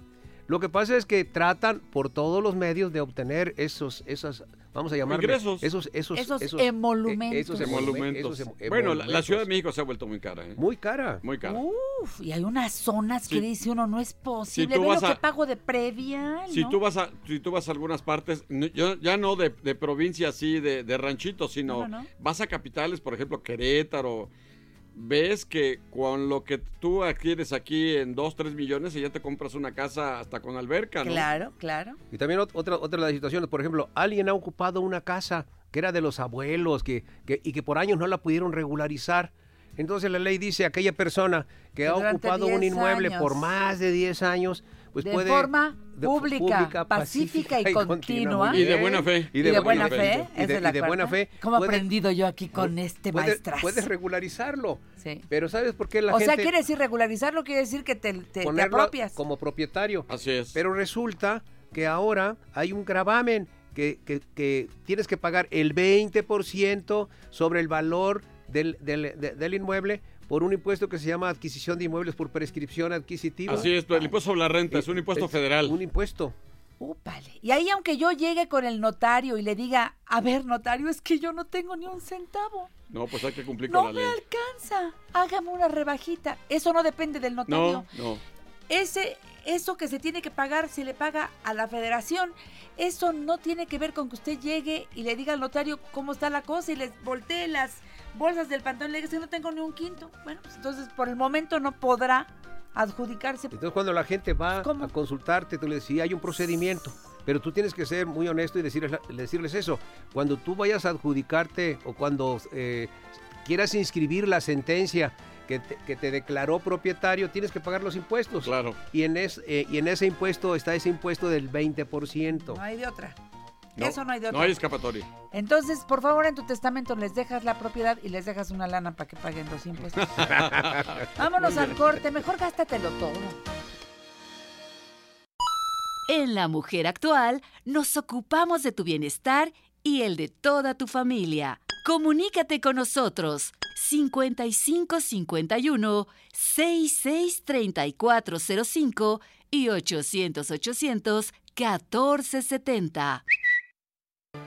Speaker 6: Lo que pasa es que tratan por todos los medios de obtener esos, esas, vamos a llamar
Speaker 7: Ingresos.
Speaker 6: esos, esos,
Speaker 3: Esos
Speaker 6: eh,
Speaker 3: emolumentos.
Speaker 6: esos
Speaker 7: Emolumentos.
Speaker 6: esos em-
Speaker 7: bueno, la, la Ciudad de. México se ha vuelto muy cara. ¿eh?
Speaker 6: muy cara.
Speaker 7: Muy cara.
Speaker 3: Uf, y hay unas zonas que
Speaker 7: Si-
Speaker 3: dice uno, no es posible.
Speaker 7: tú
Speaker 3: Ve lo
Speaker 7: vas a-
Speaker 3: que pago de previa.
Speaker 7: Si
Speaker 3: ¿no?
Speaker 7: tú vas a, si tú vas a algunas partes, yo- ya no de, de provincia así, de, de ranchitos, sino
Speaker 3: No, no, no.
Speaker 7: vas a capitales, por ejemplo, Querétaro, ves que con lo que tú adquieres aquí en 2, 3 millones, y ya te compras una casa hasta con alberca, ¿no?
Speaker 3: Claro, claro.
Speaker 6: Y también ot- otra, otra de las situaciones, por ejemplo, alguien ha ocupado una casa que era de los abuelos que, que- y que por años no la pudieron regularizar. Entonces la ley dice aquella persona que
Speaker 3: Que
Speaker 6: ha ocupado un
Speaker 3: 10
Speaker 6: inmueble
Speaker 3: años.
Speaker 6: por más de 10 años, pues
Speaker 3: de
Speaker 6: puede...
Speaker 3: forma
Speaker 6: de-
Speaker 3: pública, pacífica y continua.
Speaker 7: Y de buena fe.
Speaker 3: Y de, buena fe.
Speaker 6: Y de, y de buena fe.
Speaker 3: ¿Cómo he
Speaker 6: puede-
Speaker 3: aprendido yo aquí con este maestras?
Speaker 6: Puedes regularizarlo.
Speaker 3: Sí.
Speaker 6: Pero ¿sabes por qué la
Speaker 3: o
Speaker 6: gente
Speaker 3: sea, quiere decir regularizarlo, quiere decir que te, te- te apropias.
Speaker 6: como propietario?
Speaker 7: Así es.
Speaker 6: Pero resulta que ahora hay un gravamen que, que- que tienes que pagar el 20% sobre el valor del, del- de- del inmueble por un impuesto que se llama adquisición de inmuebles por prescripción adquisitiva.
Speaker 7: Así es, el impuesto sobre la renta es un impuesto
Speaker 6: Es
Speaker 7: federal.
Speaker 6: Un impuesto.
Speaker 3: Úpale. Y ahí, aunque yo llegue con el notario y le diga, a ver, notario, es que yo no tengo ni un centavo.
Speaker 7: No, pues hay que cumplir
Speaker 3: No
Speaker 7: con la
Speaker 3: me
Speaker 7: ley.
Speaker 3: alcanza. Hágame una rebajita. Eso no depende del notario.
Speaker 7: No, no.
Speaker 3: Ese, eso que se tiene que pagar se le paga a la federación. Eso no tiene que ver con que usted llegue y le diga al notario cómo está la cosa y les voltee las bolsas del pantalón y le diga "Es que no tengo ni un quinto. Bueno, pues entonces por el momento no podrá adjudicarse.
Speaker 6: Entonces cuando la gente va
Speaker 3: ¿Cómo?
Speaker 6: a consultarte, tú le sí, hay un procedimiento. Pero tú tienes que ser muy honesto y decirles, decirles eso. Cuando tú vayas a adjudicarte o cuando eh, quieras inscribir la sentencia que te, que te declaró propietario, tienes que pagar los impuestos.
Speaker 7: Claro.
Speaker 6: Y en, es- eh, y en ese impuesto está ese impuesto del 20%.
Speaker 3: No hay de otra.
Speaker 7: No,
Speaker 3: Eso no hay de otra.
Speaker 7: No hay escapatoria.
Speaker 3: Entonces, por favor, en tu testamento les dejas la propiedad y les dejas una lana para que paguen los impuestos. *laughs* Vámonos al corte, mejor gástatelo todo.
Speaker 1: En La Mujer Actual nos ocupamos de tu bienestar y el de toda tu familia. Comunícate con nosotros 5551 66 3405 y 800 800 1470.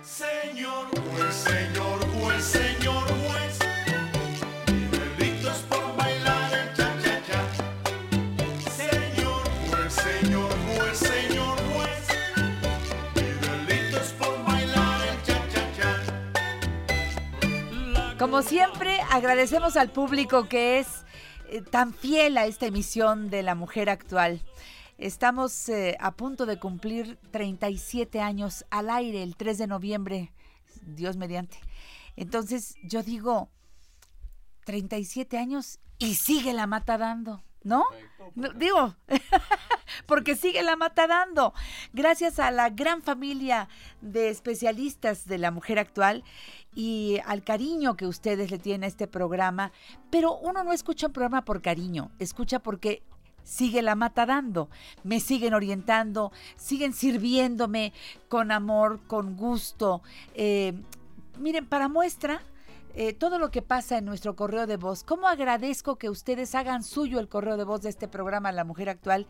Speaker 2: Señor juez, señor juez, señor
Speaker 3: Como siempre, agradecemos al público que es eh, tan fiel a esta emisión de La Mujer Actual. Estamos eh, a punto de cumplir 37 años al aire el 3 de noviembre, Dios mediante. Entonces yo digo, 37 años y sigue la mata dando, ¿no? No, digo, *laughs* porque sigue la mata dando. Gracias a la gran familia de especialistas de la mujer actual y al cariño que ustedes le tienen a este programa. Pero uno no escucha un programa por cariño, escucha porque sigue la mata dando. Me siguen orientando, siguen sirviéndome con amor, con gusto. Eh, miren, para muestra, eh, todo lo que pasa en nuestro correo de voz. ¿Cómo agradezco que ustedes hagan suyo el correo de voz de este programa La Mujer Actual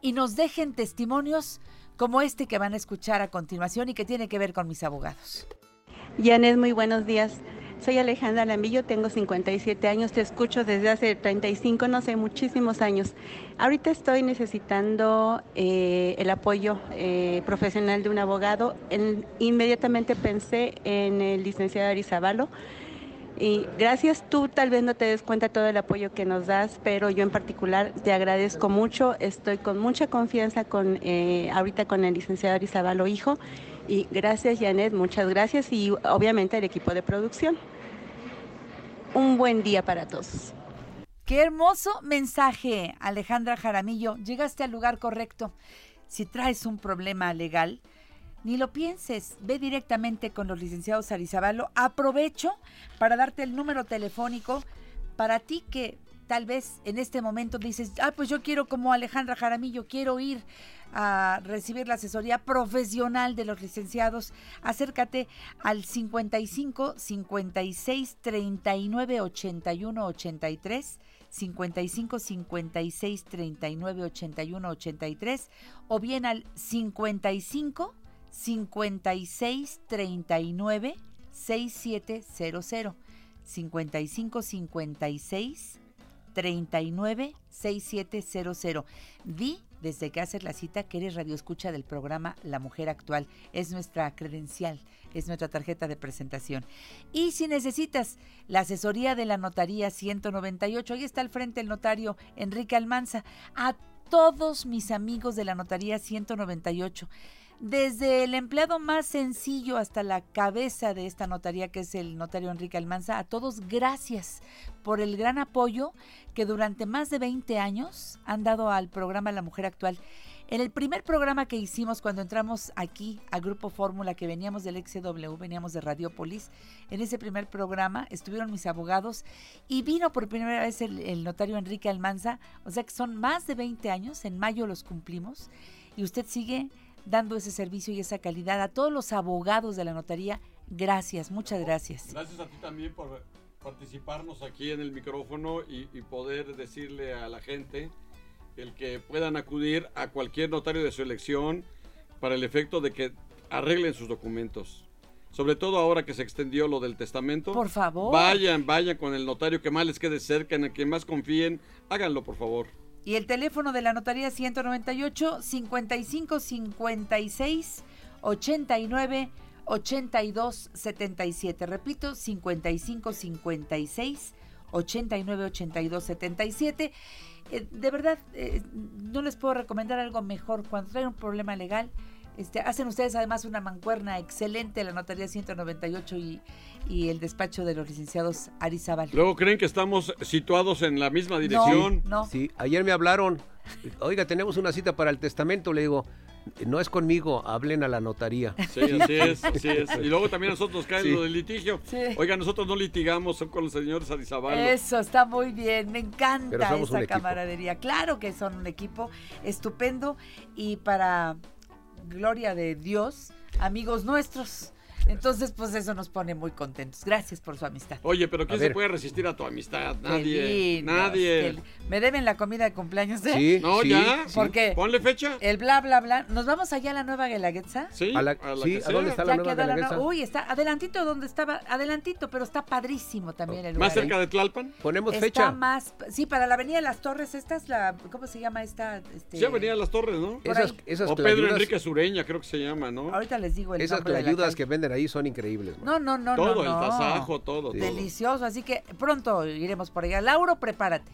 Speaker 3: y nos dejen testimonios como este que van a escuchar a continuación y que tiene que ver con mis abogados?
Speaker 8: Janet, muy buenos días. Soy Alejandra Lambillo, tengo 57 años, te escucho desde hace 35, no sé, muchísimos años. Ahorita estoy necesitando eh, el apoyo eh, profesional de un abogado. En- inmediatamente pensé en el licenciado Arizabalo. Y gracias, tú tal vez no te des cuenta todo el apoyo que nos das, pero yo en particular te agradezco mucho. Estoy con mucha confianza con eh, ahorita con el licenciado Arizabalo hijo. Y gracias Janet, muchas gracias y obviamente al equipo de producción. Un buen día para todos.
Speaker 3: Qué hermoso mensaje, Alejandra Jaramillo. Llegaste al lugar correcto. Si traes un problema legal, ni lo pienses. Ve directamente con los licenciados Arizabalo. Aprovecho para darte el número telefónico para ti que tal vez en este momento dices, ah, pues yo quiero como Alejandra Jaramillo, quiero ir a recibir la asesoría profesional de los licenciados. Acércate al 55 56 39 81 83 55 56 39 81 83 o bien al 55 56 39 6700. 55 56 39 6700. Di desde que haces la cita que eres radioescucha del programa La Mujer Actual. Es nuestra credencial, es nuestra tarjeta de presentación. Y si necesitas la asesoría de la Notaría 198, ahí está al frente el notario Enrique Almanza. A todos mis amigos de la Notaría 198 desde el empleado más sencillo hasta la cabeza de esta notaría, que es el notario Enrique Almanza, a todos gracias por el gran apoyo que durante más de 20 años han dado al programa La Mujer Actual. En el primer programa que hicimos cuando entramos aquí a Grupo Fórmula, que veníamos del XW, veníamos de Radiopolis, en ese primer programa estuvieron mis abogados y vino por primera vez el, el notario Enrique Almanza, o sea que son más de 20 años, en mayo los cumplimos, y usted sigue dando ese servicio y esa calidad a todos los abogados de la notaría. Gracias, muchas gracias.
Speaker 7: Gracias a ti también por participarnos aquí en el micrófono y, y poder decirle a la gente el que puedan acudir a cualquier notario de su elección para el efecto de que arreglen sus documentos. Sobre todo ahora que se extendió lo del testamento.
Speaker 3: Por favor.
Speaker 7: Vayan, vayan con el notario que más les quede cerca, en el que más confíen. Háganlo, por favor.
Speaker 3: Y el teléfono de la notaría 198 55 56 89 82 77. Repito, 55 56 89 82 77. Eh, de verdad, eh, no les puedo recomendar algo mejor. Cuando traen un problema legal, este, hacen ustedes además una mancuerna excelente, la notaría 198 y, y el despacho de los licenciados Arizabal.
Speaker 7: Luego creen que estamos situados en la misma dirección.
Speaker 3: No, no.
Speaker 6: Sí, ayer me hablaron, oiga, tenemos una cita para el testamento, le digo, no es conmigo, hablen a la notaría.
Speaker 7: Sí, así es, así es. Y luego también a nosotros cae
Speaker 6: Sí.
Speaker 7: lo del litigio.
Speaker 3: Sí.
Speaker 7: Oiga, nosotros no litigamos, son con los señores Arizabal.
Speaker 3: Eso está muy bien, me encanta esa camaradería. Claro que son un equipo estupendo y para gloria de Dios, amigos nuestros. Entonces, pues eso nos pone muy contentos. Gracias por su amistad.
Speaker 7: Oye, pero ¿quién se puede resistir a tu amistad? Nadie.
Speaker 3: lindos,
Speaker 7: Nadie.
Speaker 3: Me deben la comida de cumpleaños de
Speaker 6: Sí,
Speaker 7: No,
Speaker 6: sí,
Speaker 7: ya.
Speaker 6: sí.
Speaker 3: ¿Por qué?
Speaker 7: Ponle fecha.
Speaker 3: el bla bla bla. Nos vamos allá a la nueva Guelaguetza.
Speaker 7: Sí,
Speaker 6: A la-
Speaker 7: a la
Speaker 6: sí,
Speaker 7: que
Speaker 6: ¿a
Speaker 7: sea.
Speaker 6: dónde está la nueva Guelaguetza?
Speaker 3: Uy, está adelantito donde estaba, adelantito, pero está padrísimo también el lugar.
Speaker 7: Más cerca de Tlalpan.
Speaker 6: Ponemos
Speaker 3: Está
Speaker 6: fecha.
Speaker 3: más, sí, para la Avenida de las Torres, esta es la, ¿cómo se llama esta? Este,
Speaker 7: Sí, Avenida de las Torres, ¿no?
Speaker 6: Esas, esas
Speaker 7: o Pedro
Speaker 6: clayudas-
Speaker 7: Enrique Sureña, creo que se llama, ¿no?
Speaker 3: Ahorita les digo el
Speaker 6: esas
Speaker 3: nombre de la
Speaker 6: que venden ahí son increíbles. man.
Speaker 3: No, no, no,
Speaker 7: todo,
Speaker 3: no,
Speaker 7: el
Speaker 3: no.
Speaker 7: tasajo, todo, todo.
Speaker 3: Delicioso, así que pronto iremos por allá. Lauro, prepárate.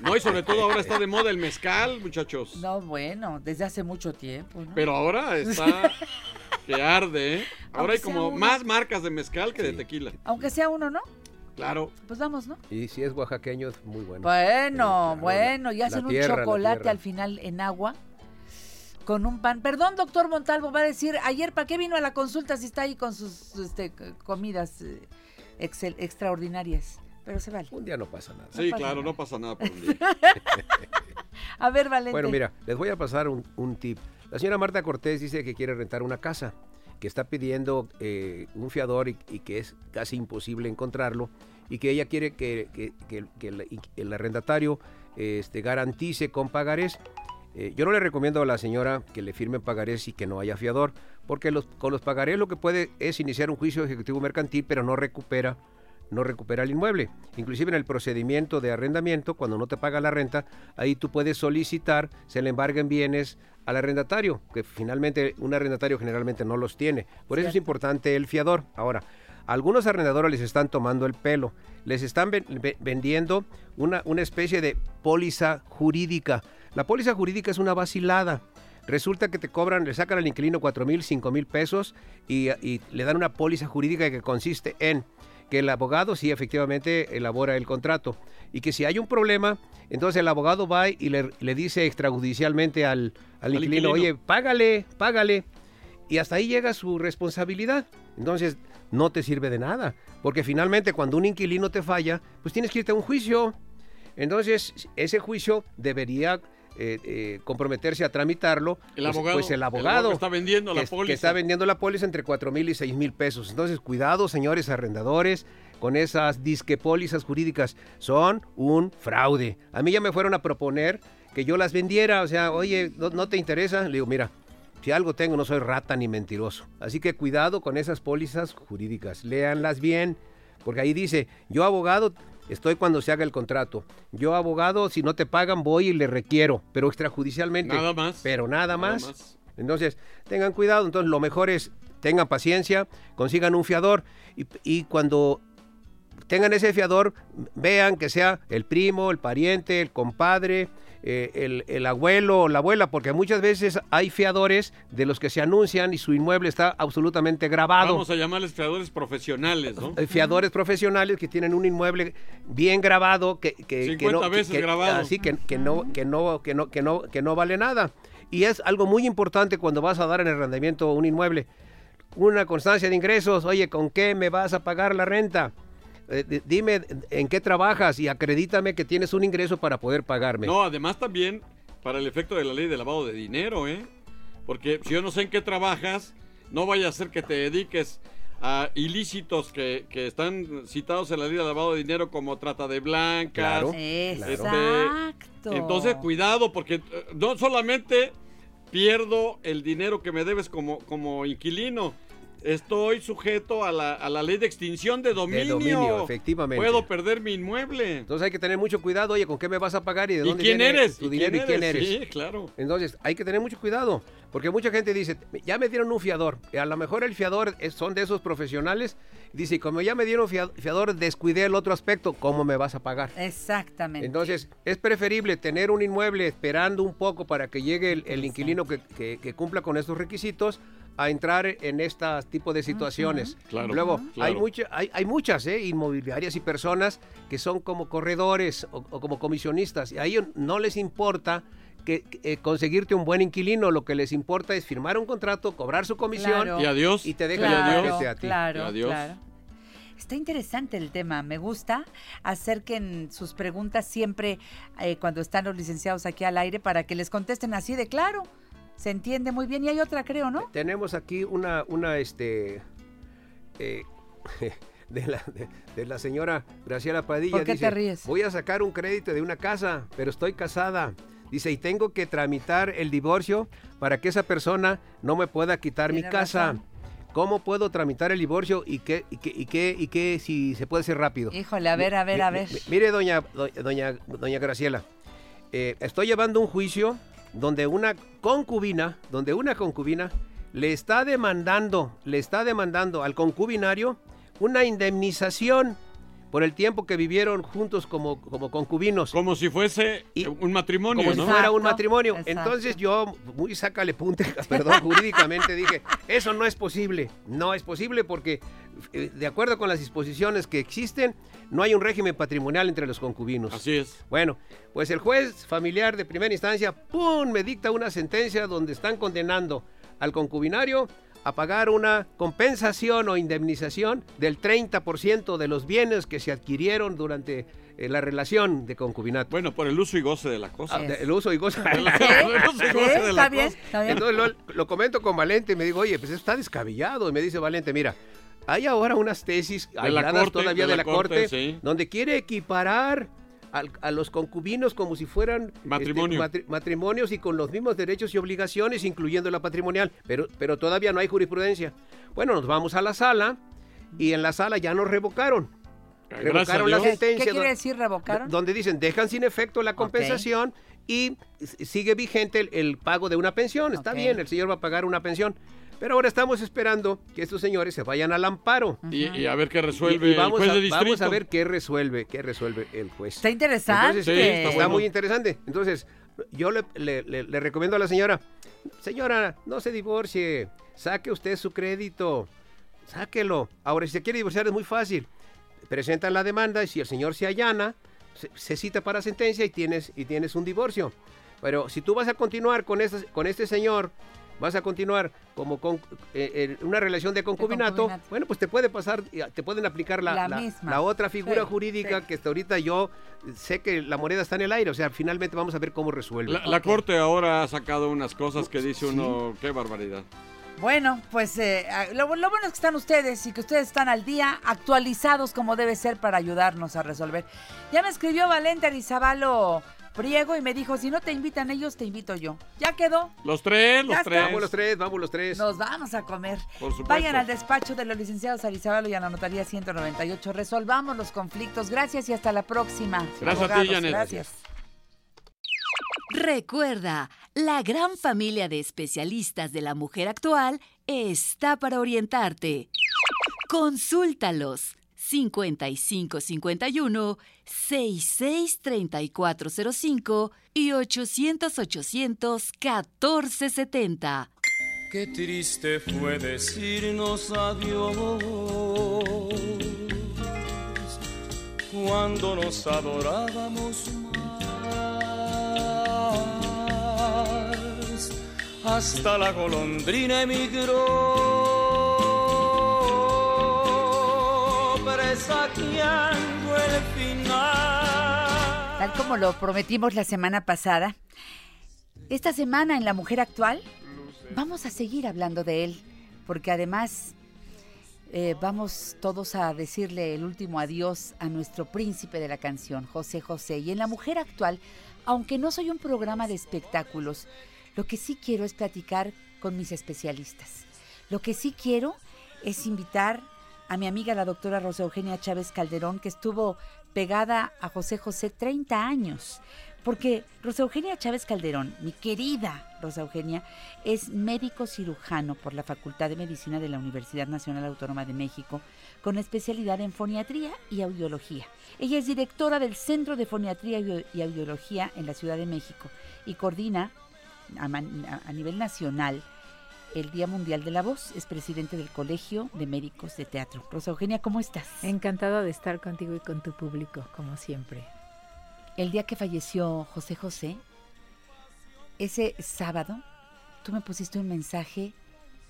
Speaker 7: No, y sobre todo ahora está de moda el mezcal, muchachos.
Speaker 3: No, bueno, desde hace mucho tiempo, ¿no?
Speaker 7: Pero ahora está *laughs* que arde, ¿eh? Ahora hay
Speaker 3: Aunque
Speaker 7: como
Speaker 3: uno.
Speaker 7: más marcas de mezcal que de tequila.
Speaker 3: Aunque sea uno, ¿no?
Speaker 7: Claro.
Speaker 3: Pues vamos, ¿no?
Speaker 6: Y si es oaxaqueño, es muy bueno.
Speaker 3: Bueno,
Speaker 6: claro,
Speaker 3: bueno, y hacen un chocolate al final en agua con un pan. Perdón, doctor Montalvo, va a decir, ayer, ¿para qué vino a la consulta si está ahí con sus este, comidas eh, excel- extraordinarias? Pero se vale.
Speaker 6: Un día no pasa nada.
Speaker 7: Sí,
Speaker 3: pasa
Speaker 7: claro,
Speaker 3: nada.
Speaker 7: no pasa nada por un día. *laughs*
Speaker 3: A ver, Valente.
Speaker 6: Bueno, mira, les voy a pasar un, un tip. La señora Marta Cortés dice que quiere rentar una casa, que está pidiendo eh, un fiador y, y que es casi imposible encontrarlo, y que ella quiere que, que- que- que el, y el arrendatario este, garantice con pagarés. Eh, yo no le recomiendo a la señora que le firme pagarés y que no haya fiador, porque los, con los pagarés lo que puede es iniciar un juicio ejecutivo mercantil, pero no recupera no recupera el inmueble. Inclusive en el procedimiento de arrendamiento, cuando no te paga la renta, ahí tú puedes solicitar, se le embarguen bienes al arrendatario, que finalmente un arrendatario generalmente no los tiene. Por eso es importante el fiador. Ahora, algunos arrendadores les están tomando el pelo, les están ven- ve- vendiendo una, una especie de póliza jurídica. La póliza jurídica es una vacilada. Resulta que te cobran, le sacan al inquilino 4 mil, 5 mil pesos y, y le dan una póliza jurídica que consiste en que el abogado sí efectivamente elabora el contrato y que si hay un problema, entonces el abogado va y le, le dice extrajudicialmente al, al
Speaker 7: Al
Speaker 6: inquilino,
Speaker 7: inquilino.
Speaker 6: oye, págale, págale. Y hasta ahí llega su responsabilidad. Entonces no te sirve de nada, porque finalmente cuando un inquilino te falla, pues tienes que irte a un juicio. Entonces ese juicio debería eh, eh, comprometerse a tramitarlo.
Speaker 7: El
Speaker 6: pues-
Speaker 7: abogado.
Speaker 6: Pues el abogado.
Speaker 7: que está vendiendo
Speaker 6: que,
Speaker 7: la
Speaker 6: que
Speaker 7: póliza.
Speaker 6: está vendiendo la póliza entre 4 mil y 6 mil pesos. Entonces, cuidado, señores arrendadores. con esas disquepólizas jurídicas son un fraude. A mí ya me fueron a proponer que yo las vendiera, o sea, oye, ¿no, no te interesa? Le digo, mira, si algo tengo no soy rata ni mentiroso. Así que cuidado con esas pólizas jurídicas, léanlas bien, porque ahí dice, yo abogado estoy cuando se haga el contrato. Yo abogado, si no te pagan voy y le requiero, pero extrajudicialmente.
Speaker 7: Nada más.
Speaker 6: Pero nada,
Speaker 7: Nada
Speaker 6: más.
Speaker 7: más.
Speaker 6: Entonces, tengan cuidado. Entonces, lo mejor es, tengan paciencia, consigan un fiador y, y cuando tengan ese fiador, vean que sea el primo, el pariente, el compadre, eh, el, el abuelo o la abuela, porque muchas veces hay fiadores de los que se anuncian y su inmueble está absolutamente grabado.
Speaker 7: Vamos a llamarles creadores profesionales, ¿no?
Speaker 6: Hay fiadores profesionales que tienen un inmueble bien grabado que, que, que
Speaker 7: 50
Speaker 6: no,
Speaker 7: veces
Speaker 6: que-
Speaker 7: grabado.
Speaker 6: así que, que no que no que no que no que no vale nada y es algo muy importante cuando vas a dar en arrendamiento un inmueble una constancia de ingresos oye con qué me vas a pagar la renta Eh, di- dime en qué trabajas y acredítame que tienes un ingreso para poder pagarme
Speaker 7: No, además también para el efecto de la ley de lavado de dinero, ¿eh? Porque si yo no sé en qué trabajas, no vaya a ser que te dediques a ilícitos que, que están citados en la ley de lavado de dinero como trata de blancas.
Speaker 6: Claro.
Speaker 3: Exacto.
Speaker 7: Entonces, cuidado, porque eh, no solamente pierdo el dinero que me debes como, como inquilino, estoy sujeto a la, a la ley de extinción de dominio.
Speaker 6: dominio, efectivamente.
Speaker 7: Puedo perder mi inmueble.
Speaker 6: entonces hay que tener mucho cuidado oye con qué me vas a pagar y de
Speaker 7: ¿Y
Speaker 6: dónde
Speaker 7: quién
Speaker 6: viene
Speaker 7: eres?
Speaker 6: tu dinero y quién eres
Speaker 7: Sí, claro.
Speaker 6: Entonces, hay que tener mucho cuidado, porque mucha gente dice, ya me dieron un fiador, a lo mejor el fiador es- son de esos profesionales, dice, como ya me dieron fia- fiador, descuidé el otro aspecto, ¿cómo me vas a pagar?
Speaker 3: Exactamente.
Speaker 6: Entonces, es preferible tener un inmueble esperando un poco para que llegue el, el inquilino que, que- que cumpla con estos requisitos a entrar en este tipo de situaciones.
Speaker 7: Claro,
Speaker 6: Luego,
Speaker 7: claro.
Speaker 6: hay, mucha- hay, hay muchas ¿eh? inmobiliarias y personas que son como corredores o, o como comisionistas y a ellos no les importa que, que, eh, conseguirte un buen inquilino, lo que les importa es firmar un contrato, cobrar su comisión
Speaker 3: Claro.
Speaker 7: Y adiós.
Speaker 6: y te dejan
Speaker 3: Claro,
Speaker 6: el paquete a ti.
Speaker 3: claro,
Speaker 7: Y adiós.
Speaker 3: claro. Está interesante el tema, me gusta. Acerquen sus preguntas siempre eh, cuando están los licenciados aquí al aire para que les contesten así de claro. Se entiende muy bien. Y hay otra, creo, ¿no?
Speaker 6: Tenemos aquí una, una este, eh, *laughs* de, la, de- de la señora Graciela Padilla.
Speaker 3: ¿Por qué
Speaker 6: dice,
Speaker 3: te ríes?
Speaker 6: Voy a sacar un crédito de una casa, pero estoy casada. Dice, y tengo que tramitar el divorcio para que esa persona no me pueda quitar mi casa.
Speaker 3: razón.
Speaker 6: ¿Cómo puedo tramitar el divorcio y qué, y qué, y qué, y qué si se puede hacer rápido?
Speaker 3: Híjole, a ver, a ver, a ver.
Speaker 6: mi- Mire, doña, do- doña, doña Graciela, eh, estoy llevando un juicio donde una concubina, donde una concubina le está demandando, le está demandando al concubinario una indemnización por el tiempo que vivieron juntos como, como concubinos.
Speaker 7: Como si fuese
Speaker 6: Y-
Speaker 7: un matrimonio,
Speaker 6: Como si
Speaker 7: ¿no?
Speaker 6: fuera un matrimonio.
Speaker 3: exacto.
Speaker 6: Entonces yo, muy sácale punte, *laughs* perdón, jurídicamente dije, eso no es posible. No es posible porque, eh, de acuerdo con las disposiciones que existen, no hay un régimen patrimonial entre los concubinos.
Speaker 7: Así es.
Speaker 6: Bueno, pues el juez familiar de primera instancia, ¡pum!, me dicta una sentencia donde están condenando al concubinario a pagar una compensación o indemnización del 30% de los bienes que se adquirieron durante eh, la relación de concubinato.
Speaker 7: Bueno, por el uso y goce de la cosa.
Speaker 6: Ah, de- el uso y gozo. *laughs*
Speaker 7: El uso y
Speaker 3: Sí,
Speaker 7: goce de la
Speaker 3: está bien,
Speaker 7: cosa.
Speaker 3: está bien. *laughs*
Speaker 6: Entonces lo, lo comento con Valente y me digo, oye, pues eso está descabellado. Y me dice Valente, mira, hay ahora unas tesis
Speaker 7: la
Speaker 6: aisladas
Speaker 7: corte,
Speaker 6: todavía
Speaker 7: de
Speaker 6: de,
Speaker 7: la
Speaker 6: la
Speaker 7: corte,
Speaker 6: corte,
Speaker 7: sí.
Speaker 6: donde quiere equiparar al- a los concubinos como si fueran este,
Speaker 7: Matrimonio.
Speaker 6: matri- matrimonios y con los mismos derechos y obligaciones, incluyendo la patrimonial, pero, pero todavía no hay jurisprudencia. Bueno, nos vamos a la sala y en la sala ya nos revocaron. Revocaron la
Speaker 7: Dios.
Speaker 3: ¿Qué,
Speaker 6: sentencia.
Speaker 3: qué quiere decir revocaron?
Speaker 6: donde dicen dejan sin efecto la compensación y sigue vigente el, el pago de una pensión. Está bien, el señor va a pagar una pensión. Pero ahora estamos esperando que estos señores se vayan al amparo.
Speaker 7: Y, y a ver qué
Speaker 6: Y-
Speaker 7: resuelve
Speaker 6: y vamos,
Speaker 7: el juez
Speaker 6: a,
Speaker 7: de distrito.
Speaker 6: vamos a ver qué resuelve, qué resuelve el juez.
Speaker 3: Está interesante.
Speaker 6: Entonces,
Speaker 7: Sí, está
Speaker 6: está
Speaker 7: bueno.
Speaker 6: muy interesante. Entonces, yo le, le- le- le recomiendo a la señora, señora, no se divorcie, saque usted su crédito, sáquelo. Ahora, si se quiere divorciar es muy fácil. Presentan la demanda y si el señor se allana, se, se cita para sentencia y tienes, y tienes un divorcio. Pero si tú vas a continuar con este, con este señor, vas a continuar como con eh, en una relación de concubinato,
Speaker 3: concubinato.
Speaker 6: bueno, pues te puede pasar, te pueden aplicar la,
Speaker 3: La
Speaker 6: la-
Speaker 3: misma.
Speaker 6: la otra figura
Speaker 3: Sí,
Speaker 6: jurídica
Speaker 3: sí.
Speaker 6: que hasta ahorita yo sé que la moneda está en el aire, o sea, finalmente vamos a ver cómo resuelve.
Speaker 7: La, la corte ahora ha sacado unas cosas que dice uno, qué barbaridad.
Speaker 3: Bueno, pues eh, ah, lo, lo bueno es que están ustedes y que ustedes están al día, actualizados como debe ser para ayudarnos a resolver. Ya me escribió Valente Arizabalo Priego y me dijo, si no te invitan ellos, te invito yo. Ya quedó.
Speaker 7: Los tres, los tres.
Speaker 6: Vamos los tres, vamos los tres.
Speaker 3: Nos vamos a comer.
Speaker 7: Por supuesto.
Speaker 3: Vayan al despacho de los licenciados Arizabalo y a la notaría 198. Resolvamos los conflictos. Gracias y hasta la próxima.
Speaker 7: Gracias a ti, Janet.
Speaker 3: Gracias.
Speaker 1: Recuerda, la gran familia de especialistas de la mujer actual está para orientarte. Consúltalos 5551 663405 y 800 800 1470.
Speaker 2: Qué triste fue decirnos adiós cuando nos adorábamos más. Hasta la golondrina emigró, el final.
Speaker 3: Tal como lo prometimos la semana pasada, esta semana en La Mujer Actual vamos a seguir hablando de él, porque además eh, vamos todos a decirle el último adiós a nuestro príncipe de la canción, José José. Y en La Mujer Actual, aunque no soy un programa de espectáculos, lo que sí quiero es platicar con mis especialistas. Lo que sí quiero es invitar a mi amiga la doctora Rosa Eugenia Chávez Calderón, que estuvo pegada a José José 30 años. Porque Rosa Eugenia Chávez Calderón, mi querida Rosa Eugenia, es médico cirujano por la Facultad de Medicina de la Universidad Nacional Autónoma de México, con especialidad en foniatría y audiología. Ella es directora del Centro de Foniatría y Audiología en la Ciudad de México y coordina a- a nivel nacional el Día Mundial de la Voz. Es presidente del Colegio de Médicos de Teatro. Rosa Eugenia, ¿cómo estás?
Speaker 9: Encantada de estar contigo y con tu público, como siempre.
Speaker 3: El día que falleció José José, ese sábado, tú me pusiste un mensaje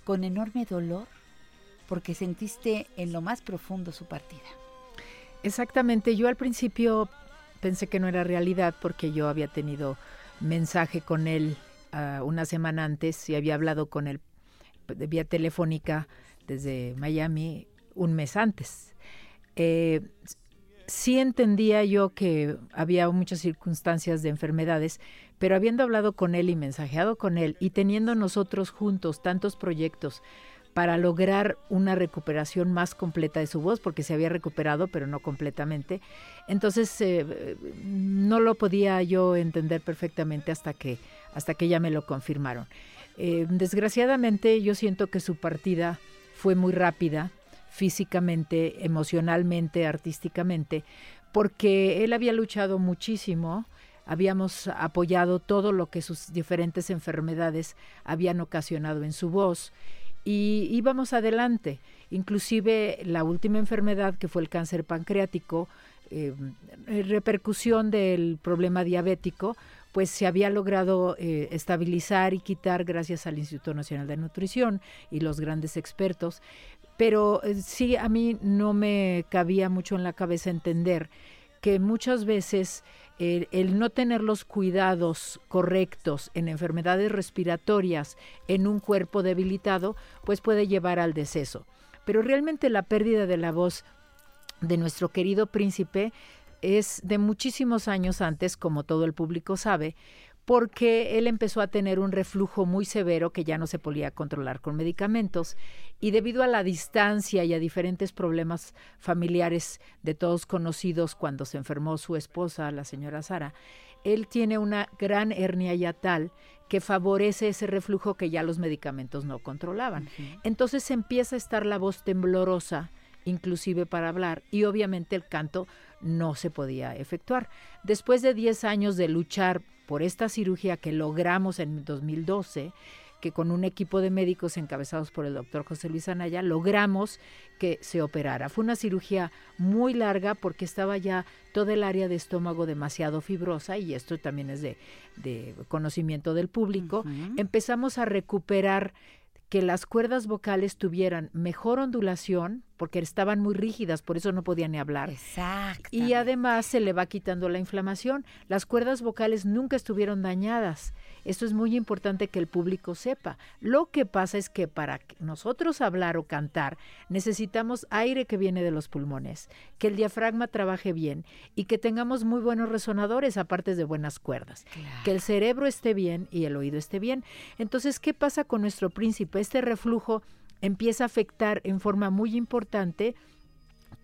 Speaker 3: con enorme dolor porque sentiste en lo más profundo su partida.
Speaker 9: Exactamente, yo al principio pensé que no era realidad porque yo había tenido mensaje con él ah, una semana antes y había hablado con él de vía telefónica desde Miami un mes antes. Eh, sí entendía yo que había muchas circunstancias de enfermedades, pero habiendo hablado con él y mensajeado con él y teniendo nosotros juntos tantos proyectos para lograr una recuperación más completa de su voz, porque se había recuperado, pero no completamente. Entonces eh, no lo podía yo entender perfectamente hasta que, hasta que ya me lo confirmaron. Eh, desgraciadamente yo siento que su partida fue muy rápida, físicamente, emocionalmente, artísticamente, porque él había luchado muchísimo, habíamos apoyado todo lo que sus diferentes enfermedades habían ocasionado en su voz y íbamos adelante. Inclusive la última enfermedad que fue el cáncer pancreático, eh, repercusión del problema diabético, pues se había logrado eh, estabilizar y quitar gracias al Instituto Nacional de Nutrición y los grandes expertos. Pero eh, sí, a mí no me cabía mucho en la cabeza entender que muchas veces el, el, no tener los cuidados correctos en enfermedades respiratorias en un cuerpo debilitado, pues puede llevar al deceso. Pero realmente la pérdida de la voz de nuestro querido príncipe es de muchísimos años antes, como todo el público sabe, porque él empezó a tener un reflujo muy severo que ya no se podía controlar con medicamentos y debido a la distancia y a diferentes problemas familiares de todos conocidos cuando se enfermó su esposa, la señora Sara, él tiene una gran hernia yatal que favorece ese reflujo que ya los medicamentos no controlaban. Uh -huh. Entonces empieza a estar la voz temblorosa, inclusive para hablar, y obviamente el canto no se podía efectuar. Después de 10 años de luchar por esta cirugía que logramos en 2012, que con un equipo de médicos encabezados por el doctor José Luis Anaya logramos que se operara. Fue una cirugía muy larga porque estaba ya todo el área de estómago demasiado fibrosa y esto también es de, de conocimiento del público. Uh -huh. Empezamos a recuperar que las cuerdas vocales tuvieran mejor ondulación porque estaban muy rígidas, por eso no podía ni hablar.
Speaker 3: Exacto.
Speaker 9: Y además se le va quitando la inflamación. Las cuerdas vocales nunca estuvieron dañadas. Esto es muy importante que el público sepa. Lo que pasa es que para nosotros hablar o cantar necesitamos aire que viene de los pulmones, que el diafragma trabaje bien y que tengamos muy buenos resonadores aparte de buenas cuerdas, que el cerebro esté bien y el oído esté bien. Entonces, ¿qué pasa con nuestro príncipe? Este reflujo empieza a afectar en forma muy importante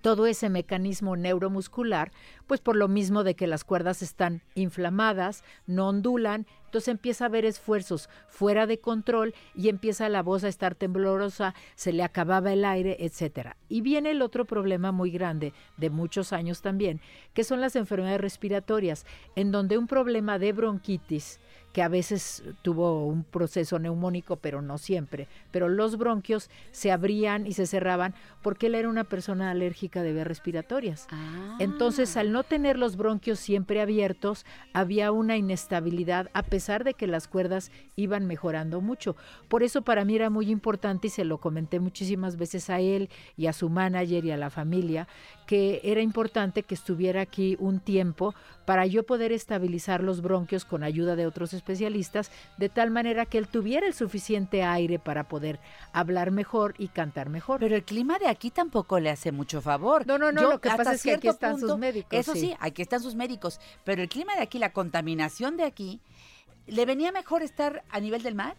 Speaker 9: todo ese mecanismo neuromuscular, pues por lo mismo de que las cuerdas están inflamadas, no ondulan, entonces empieza a haber esfuerzos fuera de control y empieza la voz a estar temblorosa, se le acababa el aire, etcétera. Y viene el otro problema muy grande de muchos años también, que son las enfermedades respiratorias, en donde un problema de bronquitis que a veces tuvo un proceso neumónico, pero no siempre. Pero los bronquios se abrían y se cerraban porque él era una persona alérgica de vías respiratorias. Entonces, al no tener los bronquios siempre abiertos, había una inestabilidad a pesar de que las cuerdas iban mejorando mucho. Por eso para mí era muy importante y se lo comenté muchísimas veces a él y a su manager y a la familia, que era importante que estuviera aquí un tiempo para yo poder estabilizar los bronquios con ayuda de otros especialistas, de tal manera que él tuviera el suficiente aire para poder hablar mejor y cantar mejor.
Speaker 3: Pero el clima de aquí tampoco le hace mucho favor.
Speaker 9: No, no, no,
Speaker 3: Yo,
Speaker 9: lo que pasa es que aquí están sus médicos,
Speaker 3: Eso
Speaker 9: sí.
Speaker 3: sí, aquí están sus médicos. Pero el clima de aquí, la contaminación de aquí, ¿le venía mejor estar a nivel del mar?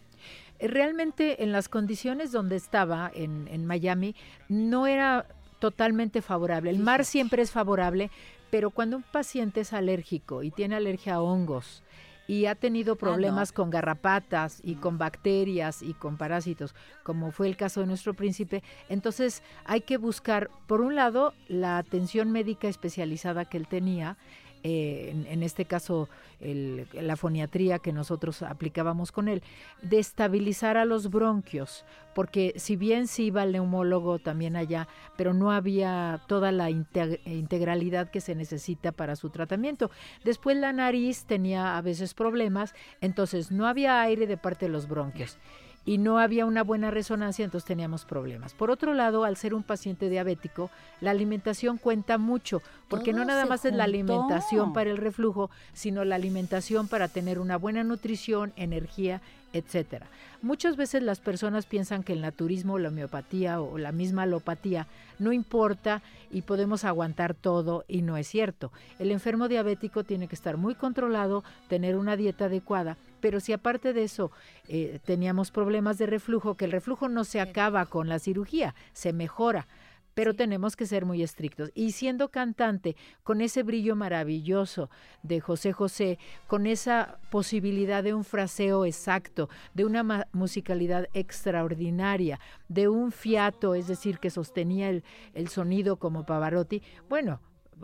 Speaker 9: Eh, Realmente en las condiciones donde estaba en, en Miami no era totalmente favorable. El mar siempre es favorable, pero cuando un paciente es alérgico y tiene alergia a hongos y ha tenido problemas con garrapatas y con bacterias y con parásitos, como fue el caso de nuestro príncipe, entonces hay que buscar, por un lado, la atención médica especializada que él tenía, eh, en, en este caso el- la foniatría que nosotros aplicábamos con él, de estabilizar a los bronquios, porque si bien sí iba el neumólogo también allá, pero no había toda la inte- integralidad que se necesita para su tratamiento. Después la nariz tenía a veces problemas, entonces no había aire de parte de los bronquios y no había una buena resonancia, entonces teníamos problemas. Por otro lado, al ser un paciente diabético, la alimentación cuenta mucho, porque no nada más es la alimentación para el reflujo, sino la alimentación para tener una buena nutrición, energía, etcétera. Muchas veces las personas piensan que el naturismo, la homeopatía o la misma alopatía no importa y podemos aguantar todo y no es cierto. El enfermo diabético tiene que estar muy controlado, tener una dieta adecuada, pero si aparte de eso eh, teníamos problemas de reflujo, que el reflujo no se acaba con la cirugía, se mejora pero tenemos que ser muy estrictos. Y siendo cantante, con ese brillo maravilloso de José José, con esa posibilidad de un fraseo exacto, de una musicalidad extraordinaria, de un fiato, es decir, que sostenía el, el sonido como Pavarotti, bueno,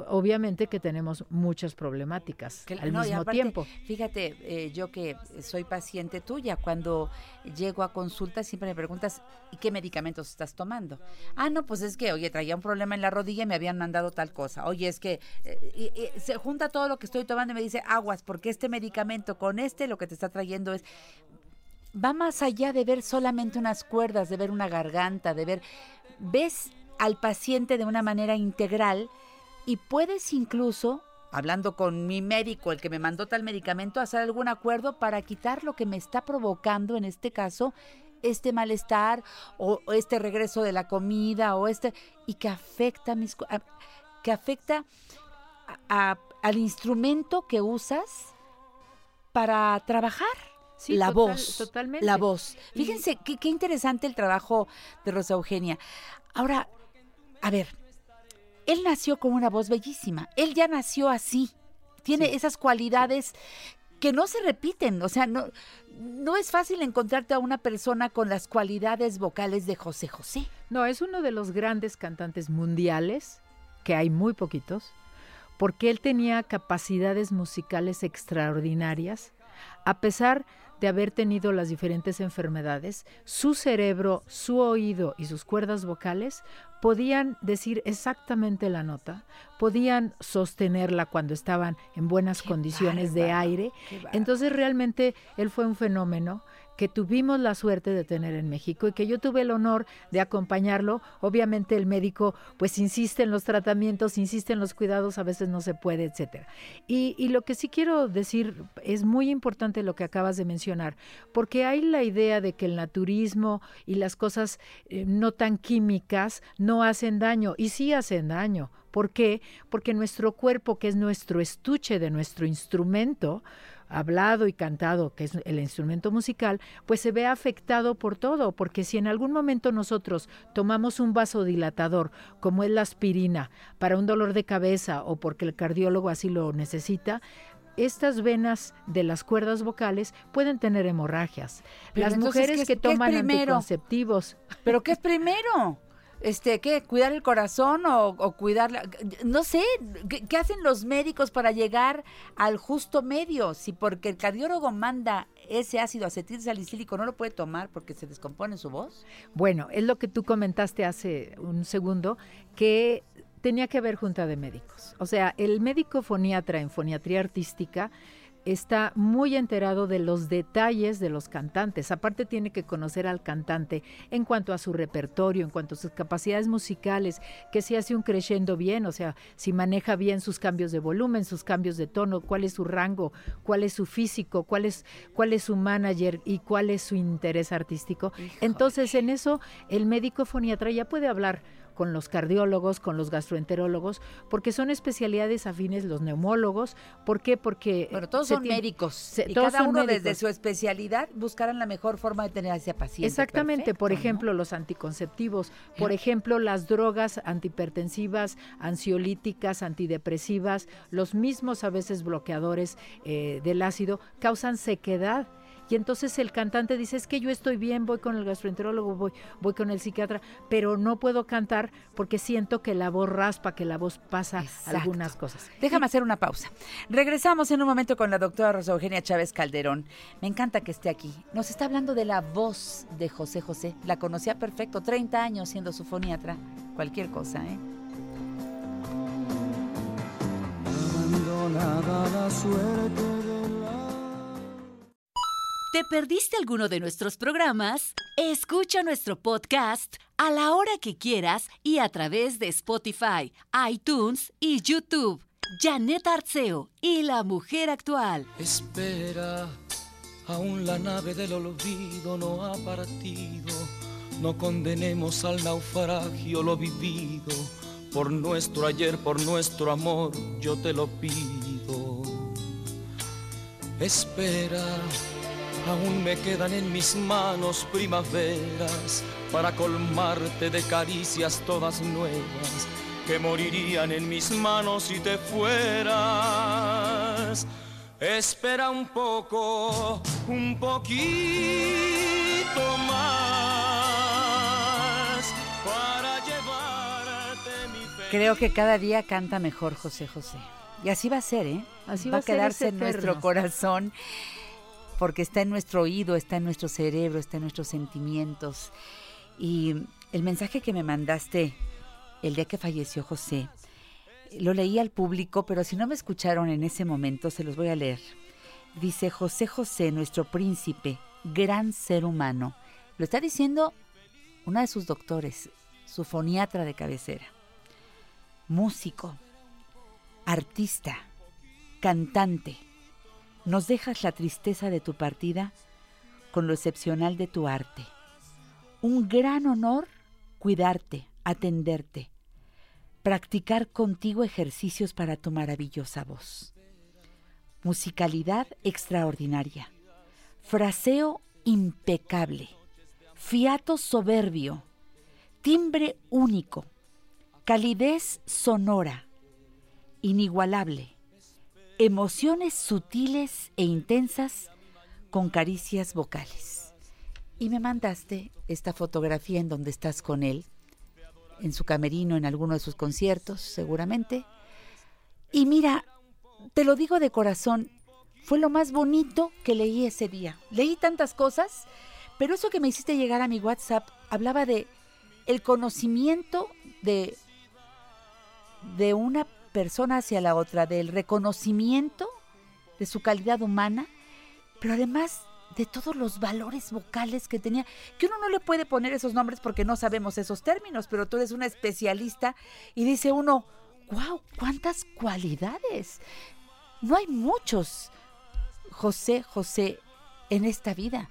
Speaker 9: obviamente que tenemos muchas problemáticas
Speaker 3: Que-
Speaker 9: al
Speaker 3: no,
Speaker 9: mismo
Speaker 3: aparte,
Speaker 9: tiempo.
Speaker 3: Fíjate, eh, yo que soy paciente tuya, cuando llego a consulta siempre me preguntas, ¿y qué medicamentos estás tomando? Ah, no, pues es que, oye, traía un problema en la rodilla y me habían mandado tal cosa. Oye, es que eh, y- y se junta todo lo que estoy tomando y me dice, aguas, porque este medicamento con este lo que te está trayendo es... Va más allá de ver solamente unas cuerdas, de ver una garganta, de ver... Ves al paciente de una manera integral y puedes incluso, hablando con mi médico, el que me mandó tal medicamento, hacer algún acuerdo para quitar lo que me está provocando, en este caso, este malestar o, o este regreso de la comida o este y que afecta mis a- que afecta a- a- al instrumento que usas para trabajar.
Speaker 9: Sí,
Speaker 3: la
Speaker 9: total-
Speaker 3: voz
Speaker 9: totalmente.
Speaker 3: la voz.
Speaker 9: Y-
Speaker 3: fíjense qué, qué interesante el trabajo de Rosa Eugenia. Ahora a ver él nació con una voz bellísima. Él ya nació así. Tiene esas cualidades que no se repiten. O sea, no, no es fácil encontrarte a una persona con las cualidades vocales de José José.
Speaker 9: No, es uno de los grandes cantantes mundiales, que hay muy poquitos, porque él tenía capacidades musicales extraordinarias, a pesar de haber tenido las diferentes enfermedades, su cerebro, su oído y sus cuerdas vocales podían decir exactamente la nota, podían sostenerla cuando estaban en buenas condiciones de aire. Entonces realmente él fue un fenómeno que tuvimos la suerte de tener en México y que yo tuve el honor de acompañarlo. Obviamente el médico pues insiste en los tratamientos, insiste en los cuidados, a veces no se puede, etcétera. Y, lo que sí quiero decir es muy importante lo que acabas de mencionar, porque hay la idea de que el naturismo y las cosas eh, no tan químicas no hacen daño, y sí hacen daño. ¿Por qué? Porque nuestro cuerpo, que es nuestro estuche de nuestro instrumento, hablado y cantado, que es el instrumento musical, pues se ve afectado por todo, porque si en algún momento nosotros tomamos un vasodilatador, como es la aspirina, para un dolor de cabeza o porque el cardiólogo así lo necesita, estas venas de las cuerdas vocales pueden tener hemorragias. las mujeres que toman anticonceptivos.
Speaker 3: ¿Pero qué es primero? Este, ¿qué? ¿Cuidar el corazón o, cuidar la, No sé, ¿qué, hacen los médicos para llegar al justo medio? Si porque el cardiólogo manda ese ácido acetil salicílico, ¿no lo puede tomar porque se descompone su voz?
Speaker 9: Bueno, es lo que tú comentaste hace un segundo, que tenía que haber junta de médicos. O sea, el médico foniatra en foniatría artística está muy enterado de los detalles de los cantantes. Aparte tiene que conocer al cantante en cuanto a su repertorio, en cuanto a sus capacidades musicales, que si hace un crescendo bien, o sea, si maneja bien sus cambios de volumen, sus cambios de tono, cuál es su rango, cuál es su físico, cuál es, cuál es su manager y cuál es su interés artístico. Entonces en eso el médico foniatra ya puede hablar con los cardiólogos, con los gastroenterólogos, porque son especialidades afines los neumólogos. ¿Por qué? Porque...
Speaker 3: Bueno, todos son médicos. y cada uno desde su especialidad buscarán la mejor forma de tener a ese paciente.
Speaker 9: Exactamente. por ejemplo, los anticonceptivos. Por ejemplo, las drogas antihipertensivas, ansiolíticas, antidepresivas, los mismos a veces bloqueadores eh, del ácido causan sequedad y entonces el cantante dice, es que yo estoy bien, voy con el gastroenterólogo, voy, voy con el psiquiatra, pero no puedo cantar porque siento que la voz raspa, que la voz pasa algunas cosas.
Speaker 3: Déjame hacer una pausa. Regresamos en un momento con la doctora Rosa Eugenia Chávez Calderón. Me encanta que esté aquí. Nos está hablando de la voz de José José. La conocía perfecto, 30 años siendo su foniatra. Cualquier cosa, ¿eh?
Speaker 1: la suerte ¿Te perdiste alguno de nuestros programas? Escucha nuestro podcast a la hora que quieras y a través de Spotify, iTunes y YouTube. Janet Arceo y la mujer actual.
Speaker 2: Espera, aún la nave del olvido no ha partido. No condenemos al naufragio lo vivido. Por nuestro ayer, por nuestro amor, yo te lo pido. Espera Aún me quedan en mis manos primaveras para colmarte de caricias todas nuevas que morirían en mis manos si te fueras. Espera un poco, un poquito más para llevarte mi
Speaker 3: Creo que cada día canta mejor José José. Y así va a ser, ¿eh? Así va, a quedarse en nuestro corazón porque está en nuestro oído, está en nuestro cerebro, está en nuestros sentimientos. Y el mensaje que me mandaste el día que falleció José, lo leí al público, pero si no me escucharon en ese momento, se los voy a leer. Dice José José, nuestro príncipe, gran ser humano. Lo está diciendo una de sus doctores, su foniatra de cabecera. Músico, artista, cantante nos dejas la tristeza de tu partida con lo excepcional de tu arte. Un gran honor cuidarte, atenderte, practicar contigo ejercicios para tu maravillosa voz. Musicalidad extraordinaria, fraseo impecable, fiato soberbio, timbre único, calidez sonora, inigualable emociones sutiles e intensas con caricias vocales. Y me mandaste esta fotografía en donde estás con él, en su camerino, en alguno de sus conciertos, seguramente. Y mira, te lo digo de corazón, fue lo más bonito que leí ese día. Leí tantas cosas, pero eso que me hiciste llegar a mi WhatsApp hablaba de el conocimiento de, de una persona hacia la otra, del reconocimiento de su calidad humana, pero además de todos los valores vocales que tenía, que uno no le puede poner esos nombres porque no sabemos esos términos, pero tú eres una especialista y dice uno, wow, cuántas cualidades. No hay muchos José José en esta vida.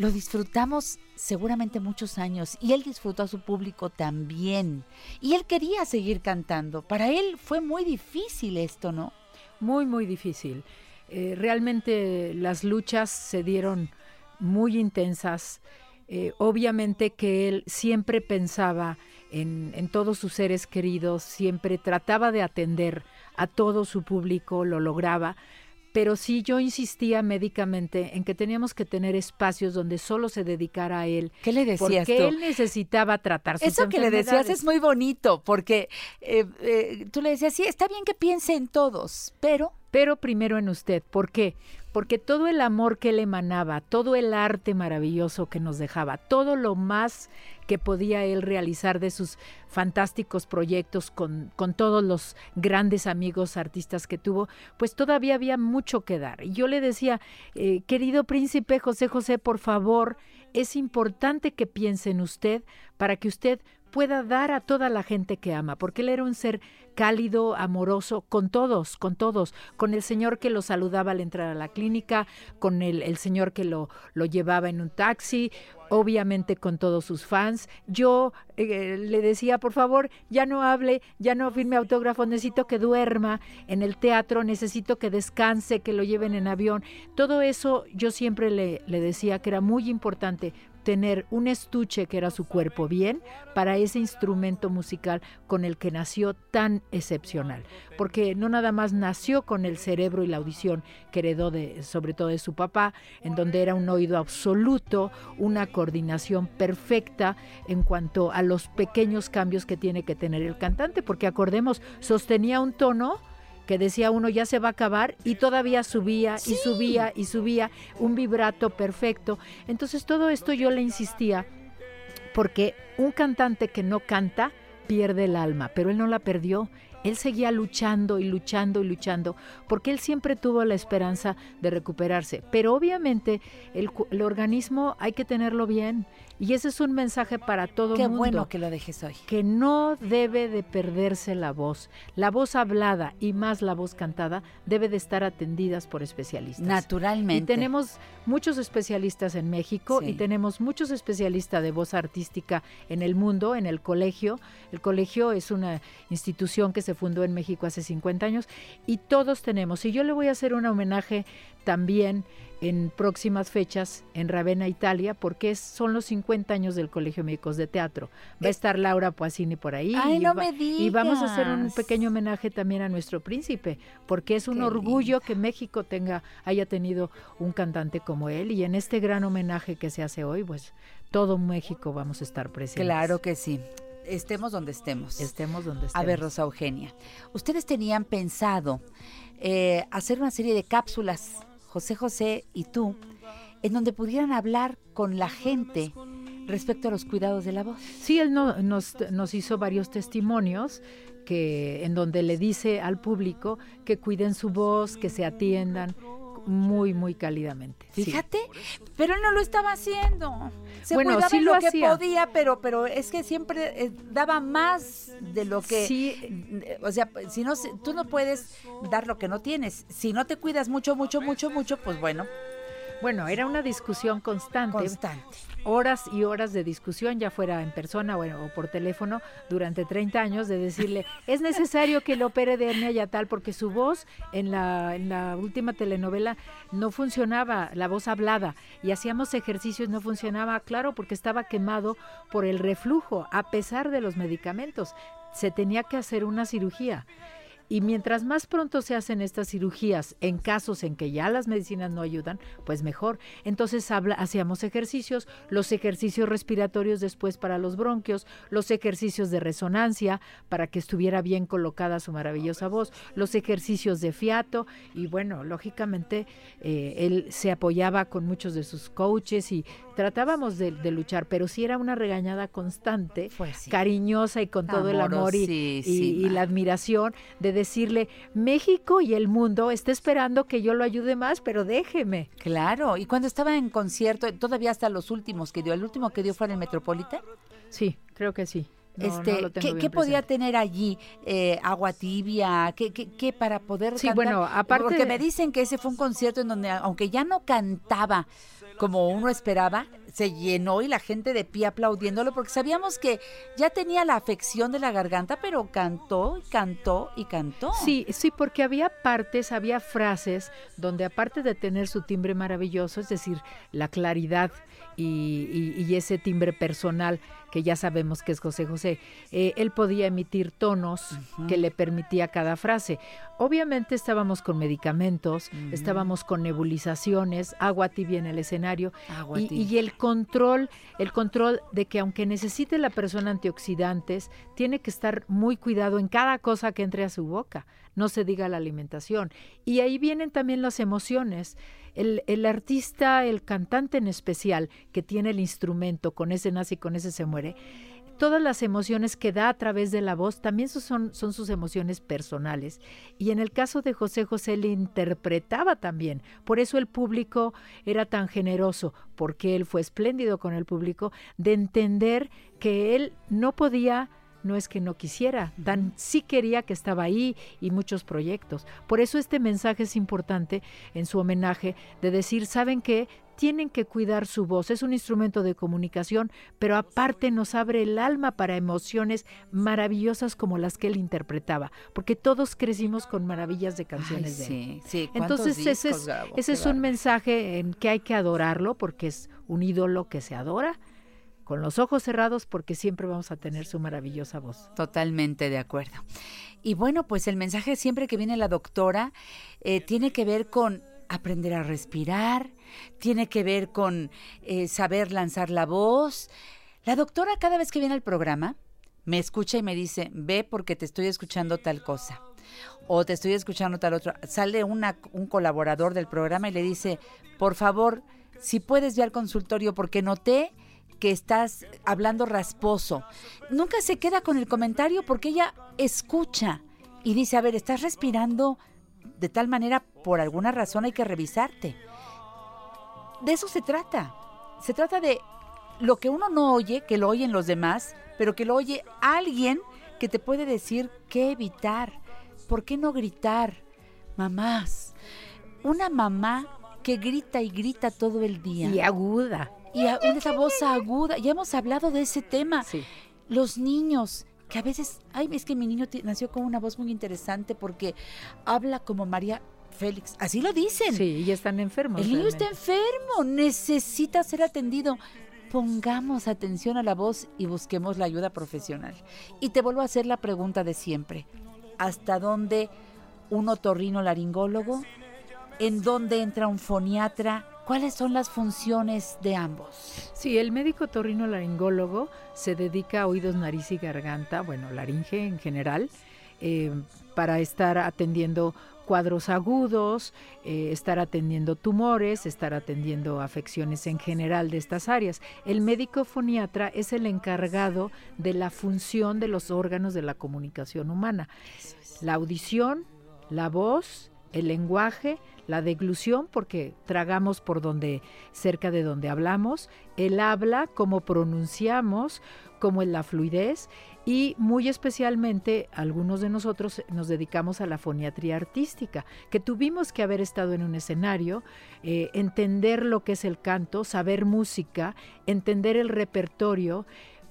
Speaker 3: Lo disfrutamos seguramente muchos años y él disfrutó a su público también. Y él quería seguir cantando. Para él fue muy difícil esto, ¿no?
Speaker 9: Muy, muy difícil. Eh, realmente las luchas se dieron muy intensas. Eh, obviamente que él siempre pensaba en, en, todos sus seres queridos, siempre trataba de atender a todo su público, lo lograba, pero sí yo insistía médicamente en que teníamos que tener espacios donde solo se dedicara a él.
Speaker 3: ¿Qué le decías
Speaker 9: Porque él necesitaba tratar sus
Speaker 3: Eso que le decías es muy bonito, porque eh, eh, tú le decías, sí, está bien que piense en todos, pero...
Speaker 9: Pero primero en usted. ¿Por qué? Porque todo el amor que él emanaba, todo el arte maravilloso que nos dejaba, todo lo más que podía él realizar de sus fantásticos proyectos con, con, todos los grandes amigos artistas que tuvo, pues todavía había mucho que dar. Y yo le decía, eh, querido príncipe José José, por favor, es importante que piense en usted para que usted pueda dar a toda la gente que ama, porque él era un ser cálido, amoroso, con todos, con todos, con el señor que lo saludaba al entrar a la clínica, con el, señor que lo, lo llevaba en un taxi, obviamente con todos sus fans. Yo eh, le decía, por favor, ya no hable, ya no firme autógrafo, necesito que duerma en el teatro, necesito que descanse, que lo lleven en avión. Todo eso yo siempre le, le decía que era muy importante tener un estuche que era su cuerpo bien para ese instrumento musical con el que nació tan excepcional, porque no nada más nació con el cerebro y la audición que heredó de, sobre todo de su papá, en donde era un oído absoluto, una coordinación perfecta en cuanto a los pequeños cambios que tiene que tener el cantante, porque acordemos, sostenía un tono que decía uno ya se va a acabar y todavía subía y subía y subía un vibrato perfecto. Entonces todo esto yo le insistía porque un cantante que no canta pierde el alma, pero él no la perdió. Él seguía luchando y luchando y luchando, porque él siempre tuvo la esperanza de recuperarse. Pero obviamente el, el organismo hay que tenerlo bien. Y ese es un mensaje para todo el mundo.
Speaker 3: Qué bueno que lo dejes hoy.
Speaker 9: Que no debe de perderse la voz. La voz hablada y más la voz cantada debe de estar atendidas por especialistas.
Speaker 3: Naturalmente.
Speaker 9: Y tenemos muchos especialistas en México sí. y tenemos muchos especialistas de voz artística en el mundo, en el colegio. El colegio es una institución que se fundó en México hace 50 años y todos tenemos. Y yo le voy a hacer un homenaje también en próximas fechas en Ravenna, Italia, porque son los 50 años del Colegio Médicos de Teatro. Va a estar Laura Poisini por ahí.
Speaker 3: Ay,
Speaker 9: y,
Speaker 3: no
Speaker 9: va,
Speaker 3: me digas.
Speaker 9: y vamos a hacer un pequeño homenaje también a nuestro príncipe, porque es un
Speaker 3: Qué
Speaker 9: orgullo
Speaker 3: linda.
Speaker 9: que México tenga, haya tenido un cantante como él. Y en este gran homenaje que se hace hoy, pues todo México vamos a estar presentes.
Speaker 3: Claro que sí. Estemos donde estemos.
Speaker 9: Estemos donde estemos.
Speaker 3: A ver, Rosa Eugenia, ustedes tenían pensado eh, hacer una serie de cápsulas, José José y tú, en donde pudieran hablar con la gente respecto a los cuidados de la voz.
Speaker 9: Sí, él no, nos, nos hizo varios testimonios que en donde le dice al público que cuiden su voz, que se atiendan muy, muy cálidamente. sí.
Speaker 3: Fíjate, pero él no lo estaba haciendo. Se
Speaker 9: Bueno,
Speaker 3: cuidaba
Speaker 9: sí
Speaker 3: en
Speaker 9: lo
Speaker 3: lo que
Speaker 9: hacía.
Speaker 3: podía, pero, pero es que siempre eh, daba más de lo que.
Speaker 9: Sí.
Speaker 3: eh, O sea, si no, se- tú no puedes dar lo que no tienes. Si no te cuidas mucho, mucho, mucho, mucho, pues bueno,
Speaker 9: Bueno, era una discusión constante,
Speaker 3: constante.
Speaker 9: Horas y horas de discusión, ya fuera en persona o, por teléfono, durante 30 años, de decirle, *laughs* es necesario que le opere de hernia yatal, porque su voz en la, en la última telenovela no funcionaba, la voz hablada, y hacíamos ejercicios, no funcionaba, claro, porque estaba quemado por el reflujo, a pesar de los medicamentos. Se tenía que hacer una cirugía. Y mientras más pronto se hacen estas cirugías, en casos en que ya las medicinas no ayudan, pues mejor. Entonces habla, hacíamos ejercicios, los ejercicios respiratorios después para los bronquios, los ejercicios de resonancia para que estuviera bien colocada su maravillosa voz, los ejercicios de fiato y bueno, lógicamente eh, él se apoyaba con muchos de sus coaches y tratábamos de, de luchar, pero sí era una regañada constante,
Speaker 3: Pues sí.
Speaker 9: cariñosa y con todo el amor y, y-
Speaker 3: Amorosísima.
Speaker 9: y la admiración de decirle, México y el mundo está esperando que yo lo ayude más, pero déjeme.
Speaker 3: Claro, y cuando estaba en concierto, todavía hasta los últimos que dio, el último que dio fue en el Metropolitan.
Speaker 9: Sí, creo que sí. No,
Speaker 3: este,
Speaker 9: no
Speaker 3: ¿qué, podía tener allí? Eh, agua tibia, ¿qué, qué, qué para poder
Speaker 9: Sí,
Speaker 3: cantar?
Speaker 9: bueno, aparte
Speaker 3: Porque me dicen que ese fue un concierto en donde, aunque ya no cantaba como uno esperaba, se llenó y la gente de pie aplaudiéndolo porque sabíamos que ya tenía la afección de la garganta, pero cantó y cantó y cantó.
Speaker 9: Sí, sí, porque había partes, había frases donde aparte de tener su timbre maravilloso, es decir, la claridad y, y- y ese timbre personal que ya sabemos que es José José, eh, él podía emitir tonos que le permitía cada frase. Obviamente estábamos con medicamentos, estábamos con nebulizaciones, agua tibia en el escenario Y, y el control, el control de que aunque necesite la persona antioxidantes, tiene que estar muy cuidado en cada cosa que entre a su boca, no se diga la alimentación. Y ahí vienen también las emociones. El, el artista, el cantante en especial, que tiene el instrumento, con ese nace y con ese se muere, todas las emociones que da a través de la voz también son sus emociones personales. Y en el caso de José José le interpretaba también. Por eso el público era tan generoso, porque él fue espléndido con el público, de entender que él no podía no es que no quisiera, tan sí quería que estaba ahí y muchos proyectos. Por eso este mensaje es importante en su homenaje de decir, ¿saben qué? Tienen que cuidar su voz, es un instrumento de comunicación, pero aparte nos abre el alma para emociones maravillosas como las que él interpretaba, porque todos crecimos con maravillas de canciones de él.
Speaker 3: sí, sí. ¿cuántos
Speaker 9: Entonces ese es, ese un mensaje en que hay que adorarlo porque es un ídolo que se adora, con los ojos cerrados porque siempre vamos a tener su maravillosa voz.
Speaker 3: Totalmente de acuerdo. Y bueno, pues el mensaje siempre que viene la doctora eh, tiene que ver con aprender a respirar, tiene que ver con eh, saber lanzar la voz. La doctora cada vez que viene al programa me escucha y me dice, ve porque te estoy escuchando tal cosa. O te estoy escuchando tal otra. Sale un colaborador del programa y le dice, por favor, si puedes ver al consultorio porque noté que estás hablando rasposo. Nunca se queda con el comentario porque ella escucha y dice, a ver, estás respirando de tal manera, por alguna razón hay que revisarte. De eso se trata. Se trata de lo que uno no oye, que lo oyen los demás, pero que lo oye alguien que te puede decir qué evitar, por qué no gritar. Mamás, una mamá que grita y grita todo el día.
Speaker 9: Y aguda.
Speaker 3: Y a- esa voz aguda, ya hemos hablado de ese tema.
Speaker 9: Sí.
Speaker 3: Los niños, que a veces, ay, es que mi niño nació con una voz muy interesante porque habla como María Félix. Así lo dicen.
Speaker 9: Sí, y están enfermos.
Speaker 3: El niño está enfermo, necesita ser atendido. Pongamos atención a la voz y busquemos la ayuda profesional. Y te vuelvo a hacer la pregunta de siempre. ¿Hasta dónde un otorrino laringólogo? ¿En dónde entra un foniatra? ¿Cuáles son las funciones de ambos?
Speaker 9: Sí, el médico torrino laringólogo se dedica a oídos, nariz y garganta, bueno, laringe en general, eh, para estar atendiendo cuadros agudos, eh, estar atendiendo tumores, estar atendiendo afecciones en general de estas áreas. El médico foniatra es el encargado de la función de los órganos de la comunicación humana. La audición, la voz, el lenguaje, la deglución, porque tragamos por donde, cerca de donde hablamos, el habla, cómo pronunciamos, cómo es la fluidez, y muy especialmente algunos de nosotros nos dedicamos a la foniatría artística, que tuvimos que haber estado en un escenario, eh, entender lo que es el canto, saber música, entender el repertorio,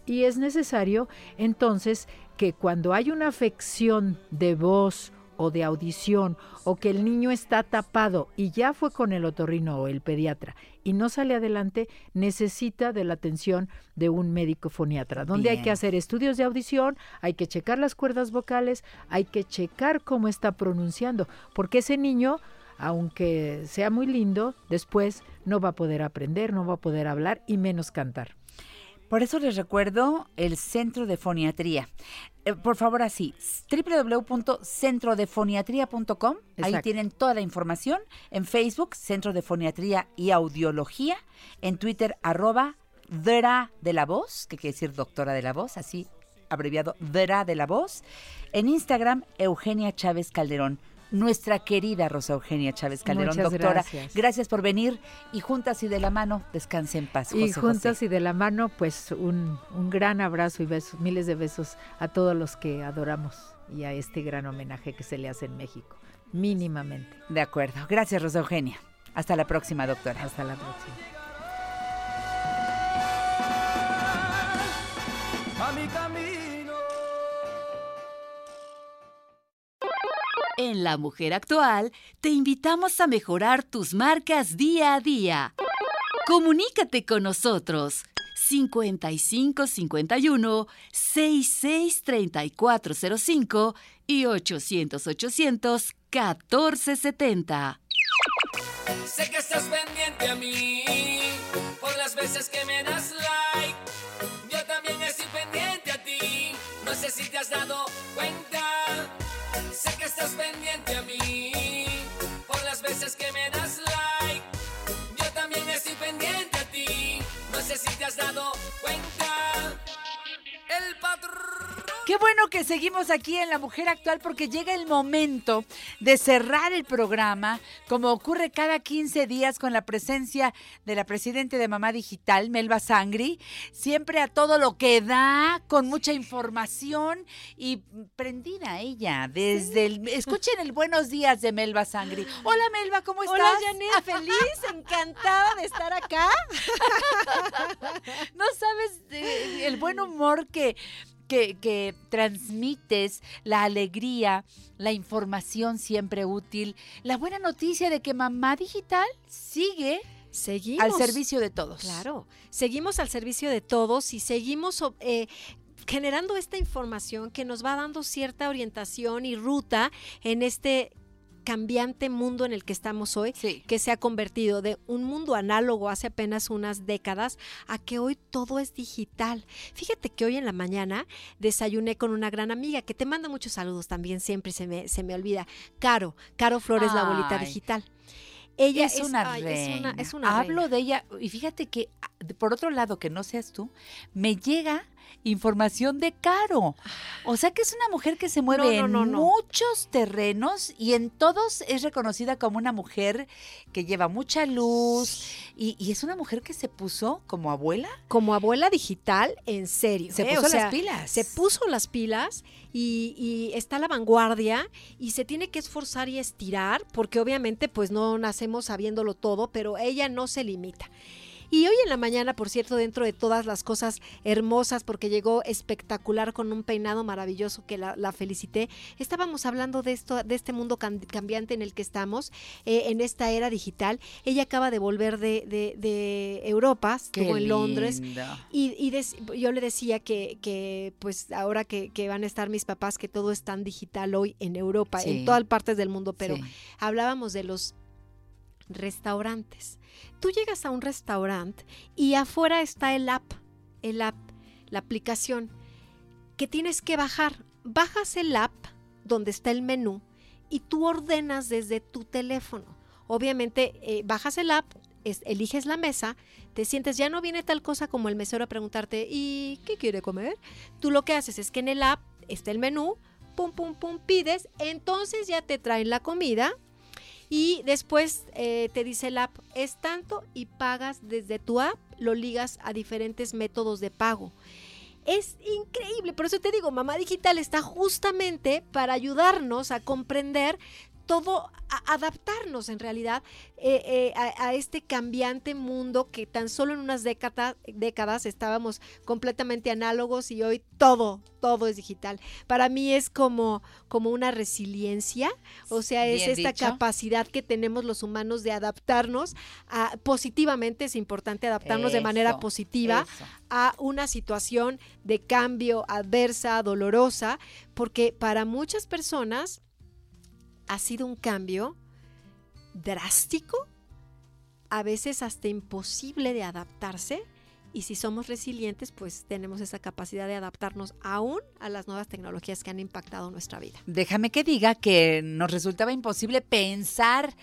Speaker 9: y es necesario entonces que cuando hay una afección de voz o de audición o que el niño está tapado y ya fue con el otorrino o el pediatra y no sale adelante, necesita de la atención de un médico foniatra, donde hay que hacer estudios de audición, hay que checar las cuerdas vocales, hay que checar cómo está pronunciando, porque ese niño, aunque sea muy lindo, después no va a poder aprender, no va a poder hablar y menos cantar.
Speaker 3: Por eso les recuerdo el Centro de Foniatría. Eh, por favor, así, www.centrodefoniatría.com. Ahí tienen toda la información. En Facebook, Centro de Foniatría y Audiología. En Twitter, arroba Dra de la Voz, que quiere decir doctora de la voz, así abreviado Dra de la Voz. En Instagram, Eugenia Chávez Calderón. Nuestra querida Rosa Eugenia Chávez Calderón,
Speaker 9: Muchas
Speaker 3: doctora.
Speaker 9: gracias.
Speaker 3: Gracias por venir y juntas y de la mano, descanse en paz.
Speaker 9: Y juntas
Speaker 3: José.
Speaker 9: y de la mano, pues un, un gran abrazo y besos, miles de besos a todos los que adoramos y a este gran homenaje que se le hace en México, mínimamente.
Speaker 3: De acuerdo. Gracias, Rosa Eugenia. Hasta la próxima, doctora.
Speaker 9: Hasta la próxima.
Speaker 2: a mi camino.
Speaker 1: En La Mujer Actual te invitamos a mejorar tus marcas día a día. Comunícate con nosotros 5551 663405 y 800 800 1470.
Speaker 2: Sé que estás pendiente a mí por las veces que me das like. Yo también estoy pendiente a ti. No sé si te has dado estás pendiente
Speaker 3: Qué bueno que seguimos aquí en La Mujer Actual porque llega el momento de cerrar el programa, como ocurre cada 15 días con la presencia de la presidenta de Mamá Digital, Melba Sangri, siempre a todo lo que da, con mucha información y prendida ella. Desde el, escuchen el buenos días de Melba Sangri. Hola Melba, ¿cómo estás?
Speaker 10: Hola Janet, feliz, encantada de estar acá. *laughs*
Speaker 3: No sabes el buen humor que, que, que transmites, la alegría, la información siempre útil, la buena noticia de que Mamá Digital sigue
Speaker 10: Seguimos.
Speaker 3: al servicio de todos.
Speaker 10: Claro, seguimos al servicio de todos y seguimos eh, generando esta información que nos va dando cierta orientación y ruta en este cambiante mundo en el que estamos hoy,
Speaker 3: Sí.
Speaker 10: que se ha convertido de un mundo análogo hace apenas unas décadas a que hoy todo es digital. Fíjate que hoy en la mañana desayuné con una gran amiga que te manda muchos saludos también, siempre se me, se me olvida. Caro, Caro Flores, la abuelita digital. Ella
Speaker 3: es, una
Speaker 10: ay, es una, es una
Speaker 3: Hablo
Speaker 10: reina.
Speaker 3: de ella y fíjate que ah, por otro lado que no seas tú, me llega información de Caro. O sea que es una mujer que se mueve
Speaker 10: No, no, no,
Speaker 3: en muchos terrenos y en todos es reconocida como una mujer que lleva mucha luz y, y es una mujer que se puso como abuela.
Speaker 10: como abuela digital, en serio.
Speaker 3: Se
Speaker 10: ¿eh?
Speaker 3: puso
Speaker 10: O sea,
Speaker 3: las pilas.
Speaker 10: Se puso las pilas y, y está a la vanguardia y se tiene que esforzar y estirar porque obviamente pues no nacemos sabiéndolo todo, pero ella no se limita. Y hoy en la mañana, por cierto, dentro de todas las cosas hermosas, porque llegó espectacular con un peinado maravilloso que la, la felicité, estábamos hablando de esto, de este mundo cam- cambiante en el que estamos, eh, en esta era digital. Ella acaba de volver de, de- de Europa, estuvo en Londres, y, y des- yo le decía que, que, pues ahora que, que van a estar mis papás, que todo es tan digital hoy en Europa,
Speaker 3: Sí.
Speaker 10: en todas partes del mundo, pero
Speaker 3: Sí.
Speaker 10: hablábamos de los restaurantes. Tú llegas a un restaurante y afuera está el app, el app, la aplicación que tienes que bajar. Bajas el app donde está el menú y tú ordenas desde tu teléfono. Obviamente eh, bajas el app, es- eliges la mesa, te sientes, ya no viene tal cosa como el mesero a preguntarte, ¿y qué quiere comer? Tú lo que haces es que en el app está el menú, pum, pum, pum, pides, entonces ya te traen la comida y después eh, te dice el app, es tanto y pagas desde tu app, lo ligas a diferentes métodos de pago. Es increíble, por eso te digo, Mamá Digital está justamente para ayudarnos a comprender todo a- adaptarnos en realidad eh, eh, a, a este cambiante mundo que tan solo en unas década- décadas estábamos completamente análogos y hoy todo, todo es digital. Para mí es como, como una resiliencia, o sea, es
Speaker 3: Bien
Speaker 10: esta
Speaker 3: dicho.
Speaker 10: capacidad que tenemos los humanos de adaptarnos a- positivamente, es importante adaptarnos de manera positiva
Speaker 3: eso.
Speaker 10: a una situación de cambio adversa, dolorosa, porque para muchas personas ha sido un cambio drástico, a veces hasta imposible de adaptarse. Y si somos resilientes, pues tenemos esa capacidad de adaptarnos aún a las nuevas tecnologías que han impactado nuestra vida.
Speaker 3: Déjame que diga que nos resultaba imposible pensar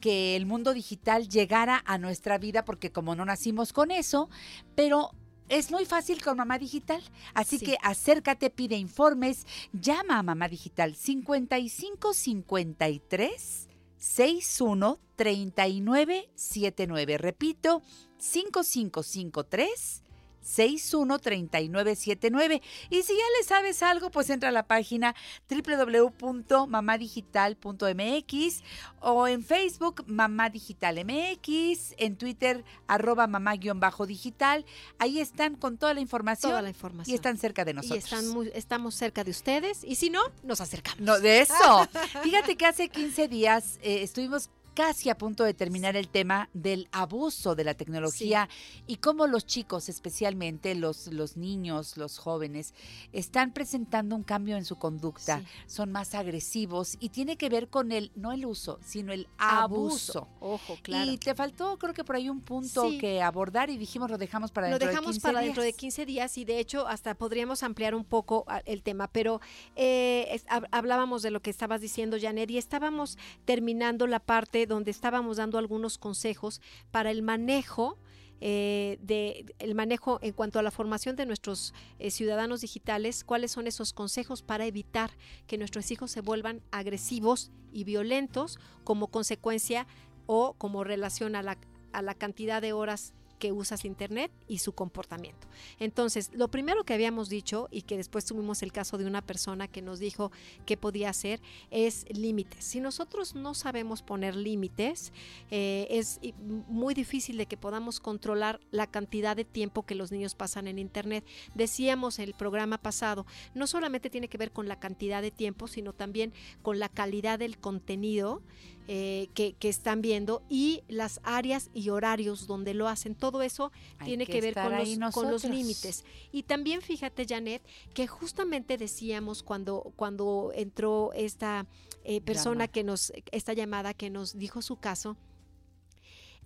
Speaker 3: que el mundo digital llegara a nuestra vida porque como no nacimos con eso, pero es muy fácil con Mamá Digital. Así
Speaker 10: Sí.
Speaker 3: que acércate, pide informes, llama a Mamá Digital 5553 61 39 79. Repito, 5553 613979. Y si ya le sabes algo, pues entra a la página www.mamadigital.mx o en Facebook Mamá Digital MX, en Twitter arroba mamá-digital. Ahí están con toda la información.
Speaker 10: Toda la información.
Speaker 3: Y están cerca de
Speaker 10: Y
Speaker 3: nosotros.
Speaker 10: están muy- estamos cerca de ustedes y si no, nos acercamos.
Speaker 3: No, de eso. *laughs* Fíjate que hace 15 días eh, estuvimos casi a punto de terminar el tema del abuso de la tecnología y cómo los chicos, especialmente los, los niños, los jóvenes, están presentando un cambio en su conducta.
Speaker 10: Sí.
Speaker 3: Son más agresivos y tiene que ver con el, no el uso, sino el abuso.
Speaker 10: Ojo, claro.
Speaker 3: Y te faltó, creo que por ahí un punto
Speaker 10: Sí.
Speaker 3: que abordar y dijimos lo dejamos para
Speaker 10: Lo
Speaker 3: dentro
Speaker 10: dejamos
Speaker 3: de 15
Speaker 10: para dentro de
Speaker 3: días.
Speaker 10: 15 días y de hecho hasta podríamos ampliar un poco a- el tema, pero eh, es- hablábamos de lo que estabas diciendo, Janet, y estábamos terminando la parte donde estábamos dando algunos consejos para el manejo. eh, de el manejo en cuanto a la formación de nuestros eh, ciudadanos digitales, cuáles son esos consejos para evitar que nuestros hijos se vuelvan agresivos y violentos como consecuencia o como relación a la, a la cantidad de horas que usas internet y su comportamiento. Entonces, lo primero que habíamos dicho y que después tuvimos el caso de una persona que nos dijo qué podía hacer es límites. Si nosotros no sabemos poner límites, eh, es muy difícil de que podamos controlar la cantidad de tiempo que los niños pasan en internet. Decíamos en el programa pasado, no solamente tiene que ver con la cantidad de tiempo, sino también con la calidad del contenido eh, que, que están viendo y las áreas y horarios donde lo hacen. Todo eso
Speaker 3: Hay
Speaker 10: tiene
Speaker 3: que
Speaker 10: que, ver con los, con límites. Y también fíjate, Janet, que justamente decíamos cuando, cuando entró esta eh, persona
Speaker 3: Llama.
Speaker 10: que nos, esta llamada que nos dijo su caso,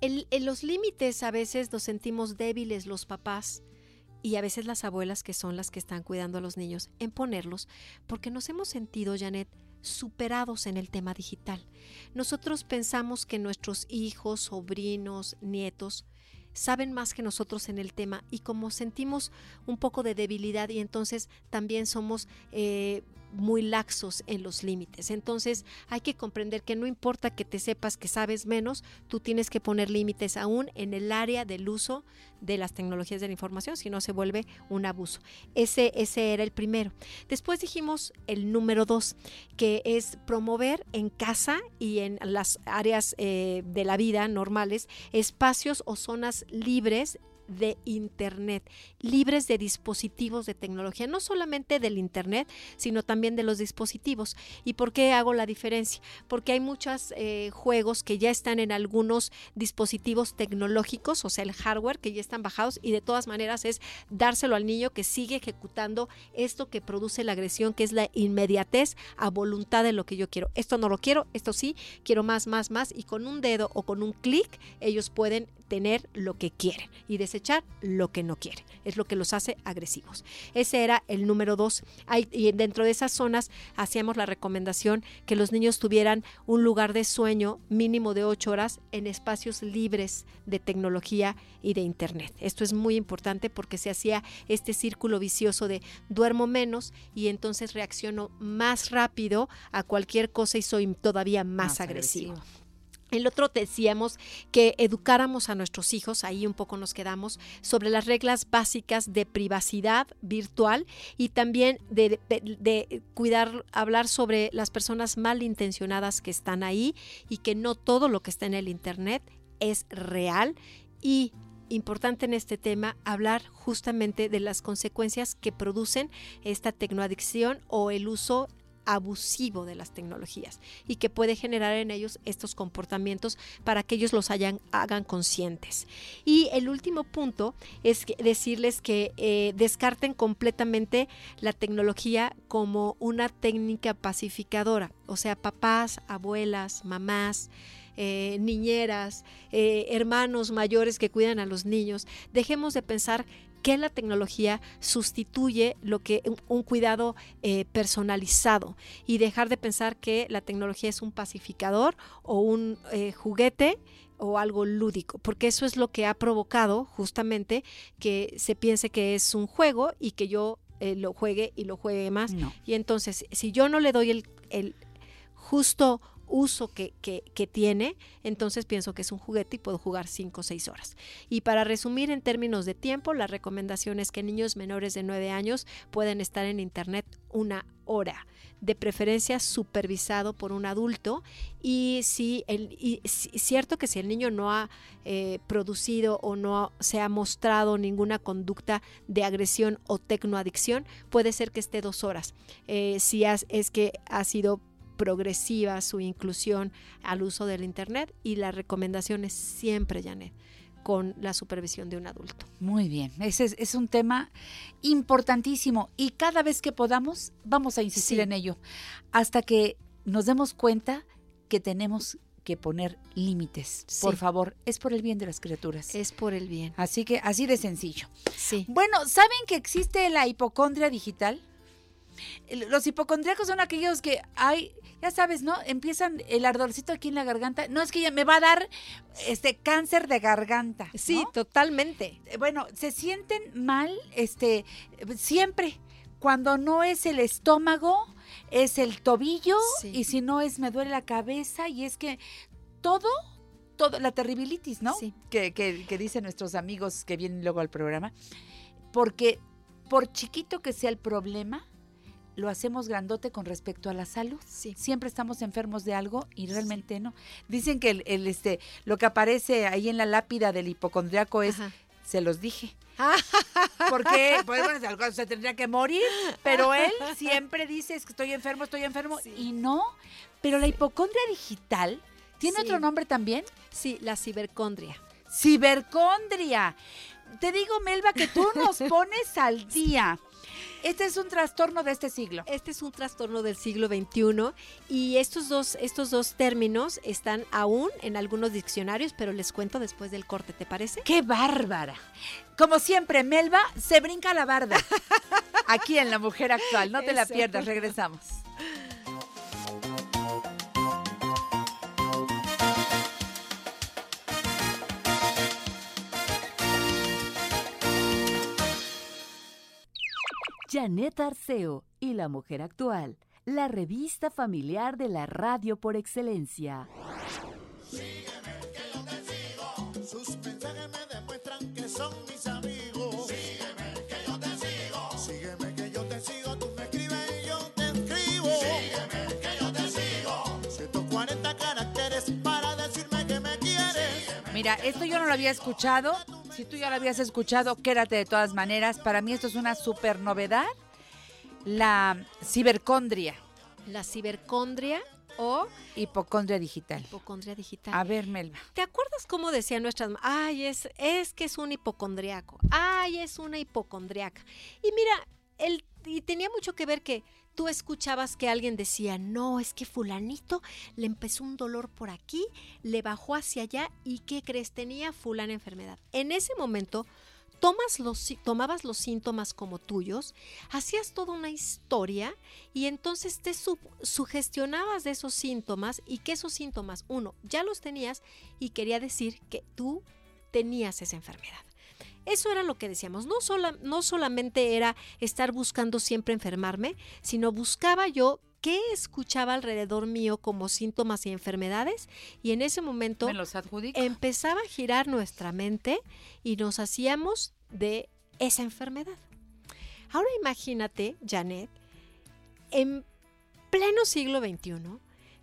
Speaker 10: el- en los límites a veces nos sentimos débiles los papás y a veces las abuelas que son las que están cuidando a los niños en ponerlos porque nos hemos sentido, Janet, superados en el tema digital. Nosotros pensamos que nuestros hijos, sobrinos, nietos saben más que nosotros en el tema y como sentimos un poco de debilidad y entonces también somos eh, muy laxos en los límites. Entonces hay que comprender que no importa que te sepas que sabes menos, tú tienes que poner límites aún en el área del uso de las tecnologías de la información, si no se vuelve un abuso. Ese, ese era el primero. Después dijimos el número dos, que es promover en casa y en las áreas eh, de la vida normales espacios o zonas libres de Internet, libres de dispositivos de tecnología, no solamente del Internet, sino también de los dispositivos. ¿Y por qué hago la diferencia? Porque hay muchos eh, juegos que ya están en algunos dispositivos tecnológicos, o sea, el hardware que ya están bajados y de todas maneras es dárselo al niño que sigue ejecutando esto que produce la agresión, que es la inmediatez a voluntad de lo que yo quiero. Esto no lo quiero, esto sí, quiero más, más, más y con un dedo o con un clic ellos pueden tener lo que quieren y desechar lo que no quieren. Es lo que los hace agresivos. Ese era el número dos. Hay- y dentro de esas zonas hacíamos la recomendación que los niños tuvieran un lugar de sueño mínimo de ocho horas en espacios libres de tecnología y de internet. Esto es muy importante porque se hacía este círculo vicioso de duermo menos y entonces reacciono más rápido a cualquier cosa y soy todavía más,
Speaker 3: Más
Speaker 10: agresivo.
Speaker 3: agresivo.
Speaker 10: El otro decíamos que educáramos a nuestros hijos, ahí un poco nos quedamos, sobre las reglas básicas de privacidad virtual y también de, de- cuidar, hablar sobre las personas malintencionadas que están ahí y que no todo lo que está en el Internet es real. Y importante en este tema hablar justamente de las consecuencias que producen esta tecnoadicción o el uso abusivo de las tecnologías y que puede generar en ellos estos comportamientos para que ellos los hagan conscientes. Y el último punto es decirles que eh, descarten completamente la tecnología como una técnica pacificadora, o sea, papás, abuelas, mamás, eh, niñeras, eh, hermanos mayores que cuidan a los niños, dejemos de pensar que la tecnología sustituye lo que un, un cuidado eh, personalizado y dejar de pensar que la tecnología es un pacificador o un eh, juguete o algo lúdico, porque eso es lo que ha provocado justamente que se piense que es un juego y que yo eh, lo juegue y lo juegue más.
Speaker 3: No.
Speaker 10: Y entonces, si yo no le doy el, el justo uso que, que- tiene, entonces pienso que es un juguete y puedo jugar 5 o 6 horas. Y para resumir en términos de tiempo, la recomendación es que niños menores de 9 años pueden estar en Internet una hora, de preferencia supervisado por un adulto. Y si el, cierto que si el niño no ha eh, producido o no se ha mostrado ninguna conducta de agresión o tecnoadicción, puede ser que esté dos horas. Eh, si es que ha sido progresiva su inclusión al uso del Internet y la recomendación es siempre, Janet, con la supervisión de un adulto.
Speaker 3: Muy bien, ese es, es un tema importantísimo y cada vez que podamos vamos a insistir
Speaker 10: Sí.
Speaker 3: en ello hasta que nos demos cuenta que tenemos que poner límites. Por favor, es por el bien de las criaturas.
Speaker 10: Es por el bien.
Speaker 3: Así que así de sencillo.
Speaker 10: Sí.
Speaker 3: Bueno, ¿saben que existe la hipocondria digital? Los hipocondríacos son aquellos que hay, ya sabes, ¿no? Empiezan el ardorcito aquí en la garganta. No es que ya me va a dar este cáncer de garganta.
Speaker 10: Sí, totalmente.
Speaker 3: Eh, Bueno, se sienten mal, este, siempre. Cuando no es el estómago, es el tobillo,
Speaker 10: Sí.
Speaker 3: y si no es me duele la cabeza, y es que todo, todo, la terribilitis, ¿no?
Speaker 10: Sí.
Speaker 3: Que, que, que dicen nuestros amigos que vienen luego al programa. Porque por chiquito que sea el problema, lo hacemos grandote con respecto a la salud.
Speaker 10: Sí.
Speaker 3: Siempre estamos enfermos de algo y realmente no. Dicen que el, el, este, lo que aparece ahí en la lápida del hipocondriaco es,
Speaker 10: Ajá.
Speaker 3: se los dije. *laughs* Porque, pues bueno, se tendría que morir, pero él siempre dice es que estoy enfermo, estoy enfermo,
Speaker 10: Sí.
Speaker 3: y no. Pero la hipocondria digital tiene otro nombre también,
Speaker 10: Sí, la cibercondria.
Speaker 3: cibercondria. Te digo, Melba, que tú nos *laughs* pones al día. Este es un trastorno de este siglo.
Speaker 10: Este es un trastorno del siglo XXI y estos dos, estos dos términos están aún en algunos diccionarios, pero les cuento después del corte, ¿te parece?
Speaker 3: ¡Qué bárbara! Como siempre, Melba se brinca la barda. *laughs* Aquí en La Mujer Actual. No te la pierdas, regresamos.
Speaker 1: Janet Arceo y La Mujer Actual, la revista familiar de la radio por excelencia.
Speaker 2: Sus mensajes me demuestran que son mis amigos. Sígueme, que yo te sigo. Sígueme, que yo te sigo. Tú me escribes y yo te escribo. Sígueme, que yo te sigo. 140 caracteres para decirme que me quieres.
Speaker 3: Mira, esto yo no lo había escuchado. Si tú ya lo habías escuchado, quédate de todas maneras. Para mí esto es una super novedad. La cibercondria,
Speaker 10: La cibercondria o
Speaker 3: hipocondria digital.
Speaker 10: hipocondria digital.
Speaker 3: A ver, Melba.
Speaker 10: ¿Te acuerdas cómo decían nuestras Ay, es, es que es un hipocondriaco. Ay, es una hipocondriaca. Y mira, el, y tenía mucho que ver que tú escuchabas que alguien decía, no, es que fulanito le empezó un dolor por aquí, le bajó hacia allá y ¿qué crees? Tenía fulana enfermedad. En ese momento tomas los, tomabas los síntomas como tuyos, hacías toda una historia y entonces te su- sugestionabas de esos síntomas y que esos síntomas, uno, ya los tenías y quería decir que tú tenías esa enfermedad. Eso era lo que decíamos. No, sola- no solamente era estar buscando siempre enfermarme, sino buscaba yo qué escuchaba alrededor mío como síntomas y enfermedades y en ese momento
Speaker 3: los
Speaker 10: empezaba a girar nuestra mente y nos hacíamos de esa enfermedad. Ahora imagínate, Janet, en pleno siglo XXI,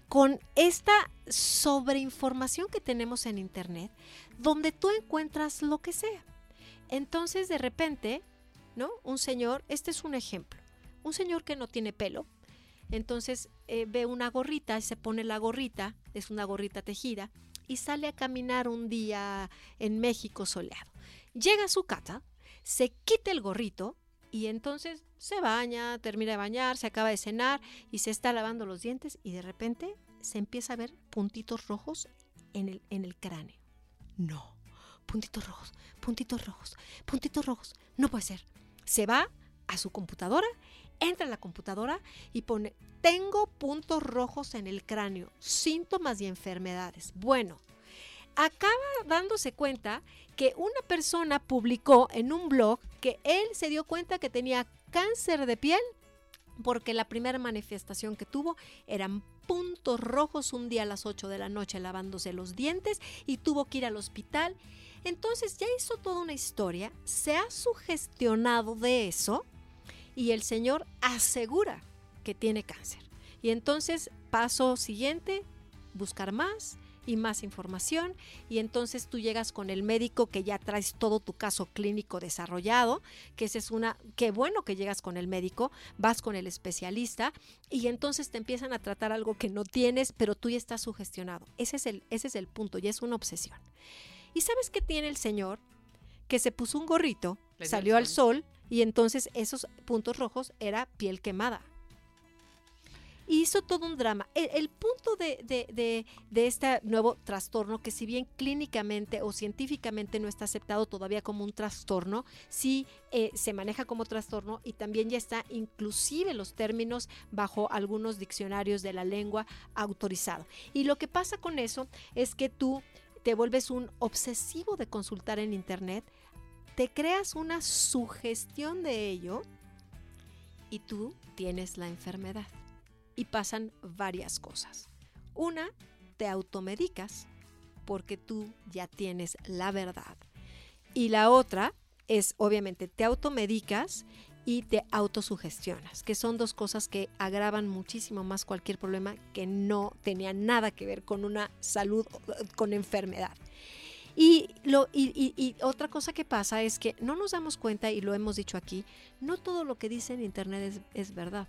Speaker 10: con esta sobreinformación que tenemos en Internet, donde tú encuentras lo que sea. Entonces, de repente, ¿no? Un señor, este es un ejemplo, un señor que no tiene pelo, entonces eh, ve una gorrita y se pone la gorrita, es una gorrita tejida, y sale a caminar un día en México soleado. Llega a su casa, se quita el gorrito y entonces se baña, termina de bañar, se acaba de cenar y se está lavando los dientes y de repente se empieza a ver puntitos rojos en el, en el cráneo. No, puntitos rojos, puntitos rojos, puntitos rojos. No puede ser. Se va a su computadora, entra a la computadora y pone, tengo puntos rojos en el cráneo, síntomas y enfermedades. Bueno, acaba dándose cuenta que una persona publicó en un blog que él se dio cuenta que tenía cáncer de piel porque la primera manifestación que tuvo eran puntos rojos un día a las 8 de la noche lavándose los dientes y tuvo que ir al hospital. Entonces ya hizo toda una historia, se ha sugestionado de eso y el señor asegura que tiene cáncer. Y entonces paso siguiente, buscar más y más información y entonces tú llegas con el médico que ya traes todo tu caso clínico desarrollado, que es una, qué bueno que llegas con el médico, vas con el especialista y entonces te empiezan a tratar algo que no tienes, pero tú ya estás sugestionado. Ese es el, ese es el punto y es una obsesión. ¿Y sabes qué tiene el señor? Que se puso un gorrito,
Speaker 3: Le
Speaker 10: salió al sol y entonces esos puntos rojos era piel quemada. Hizo todo un drama. El, el punto de, de- de- de este nuevo trastorno, que si bien clínicamente o científicamente no está aceptado todavía como un trastorno, sí eh, se maneja como trastorno y también ya está inclusive los términos bajo algunos diccionarios de la lengua autorizado. Y lo que pasa con eso es que tú te vuelves un obsesivo de consultar en internet, te creas una sugestión de ello y tú tienes la enfermedad. Y pasan varias cosas. Una, te automedicas porque tú ya tienes la verdad. Y la otra es, obviamente, te automedicas y te autosugestionas, que son dos cosas que agravan muchísimo más cualquier problema que no tenía nada que ver con una salud, con enfermedad. Y, lo, y, y- y otra cosa que pasa es que no nos damos cuenta, y lo hemos dicho aquí, no todo lo que dice en Internet es, es verdad.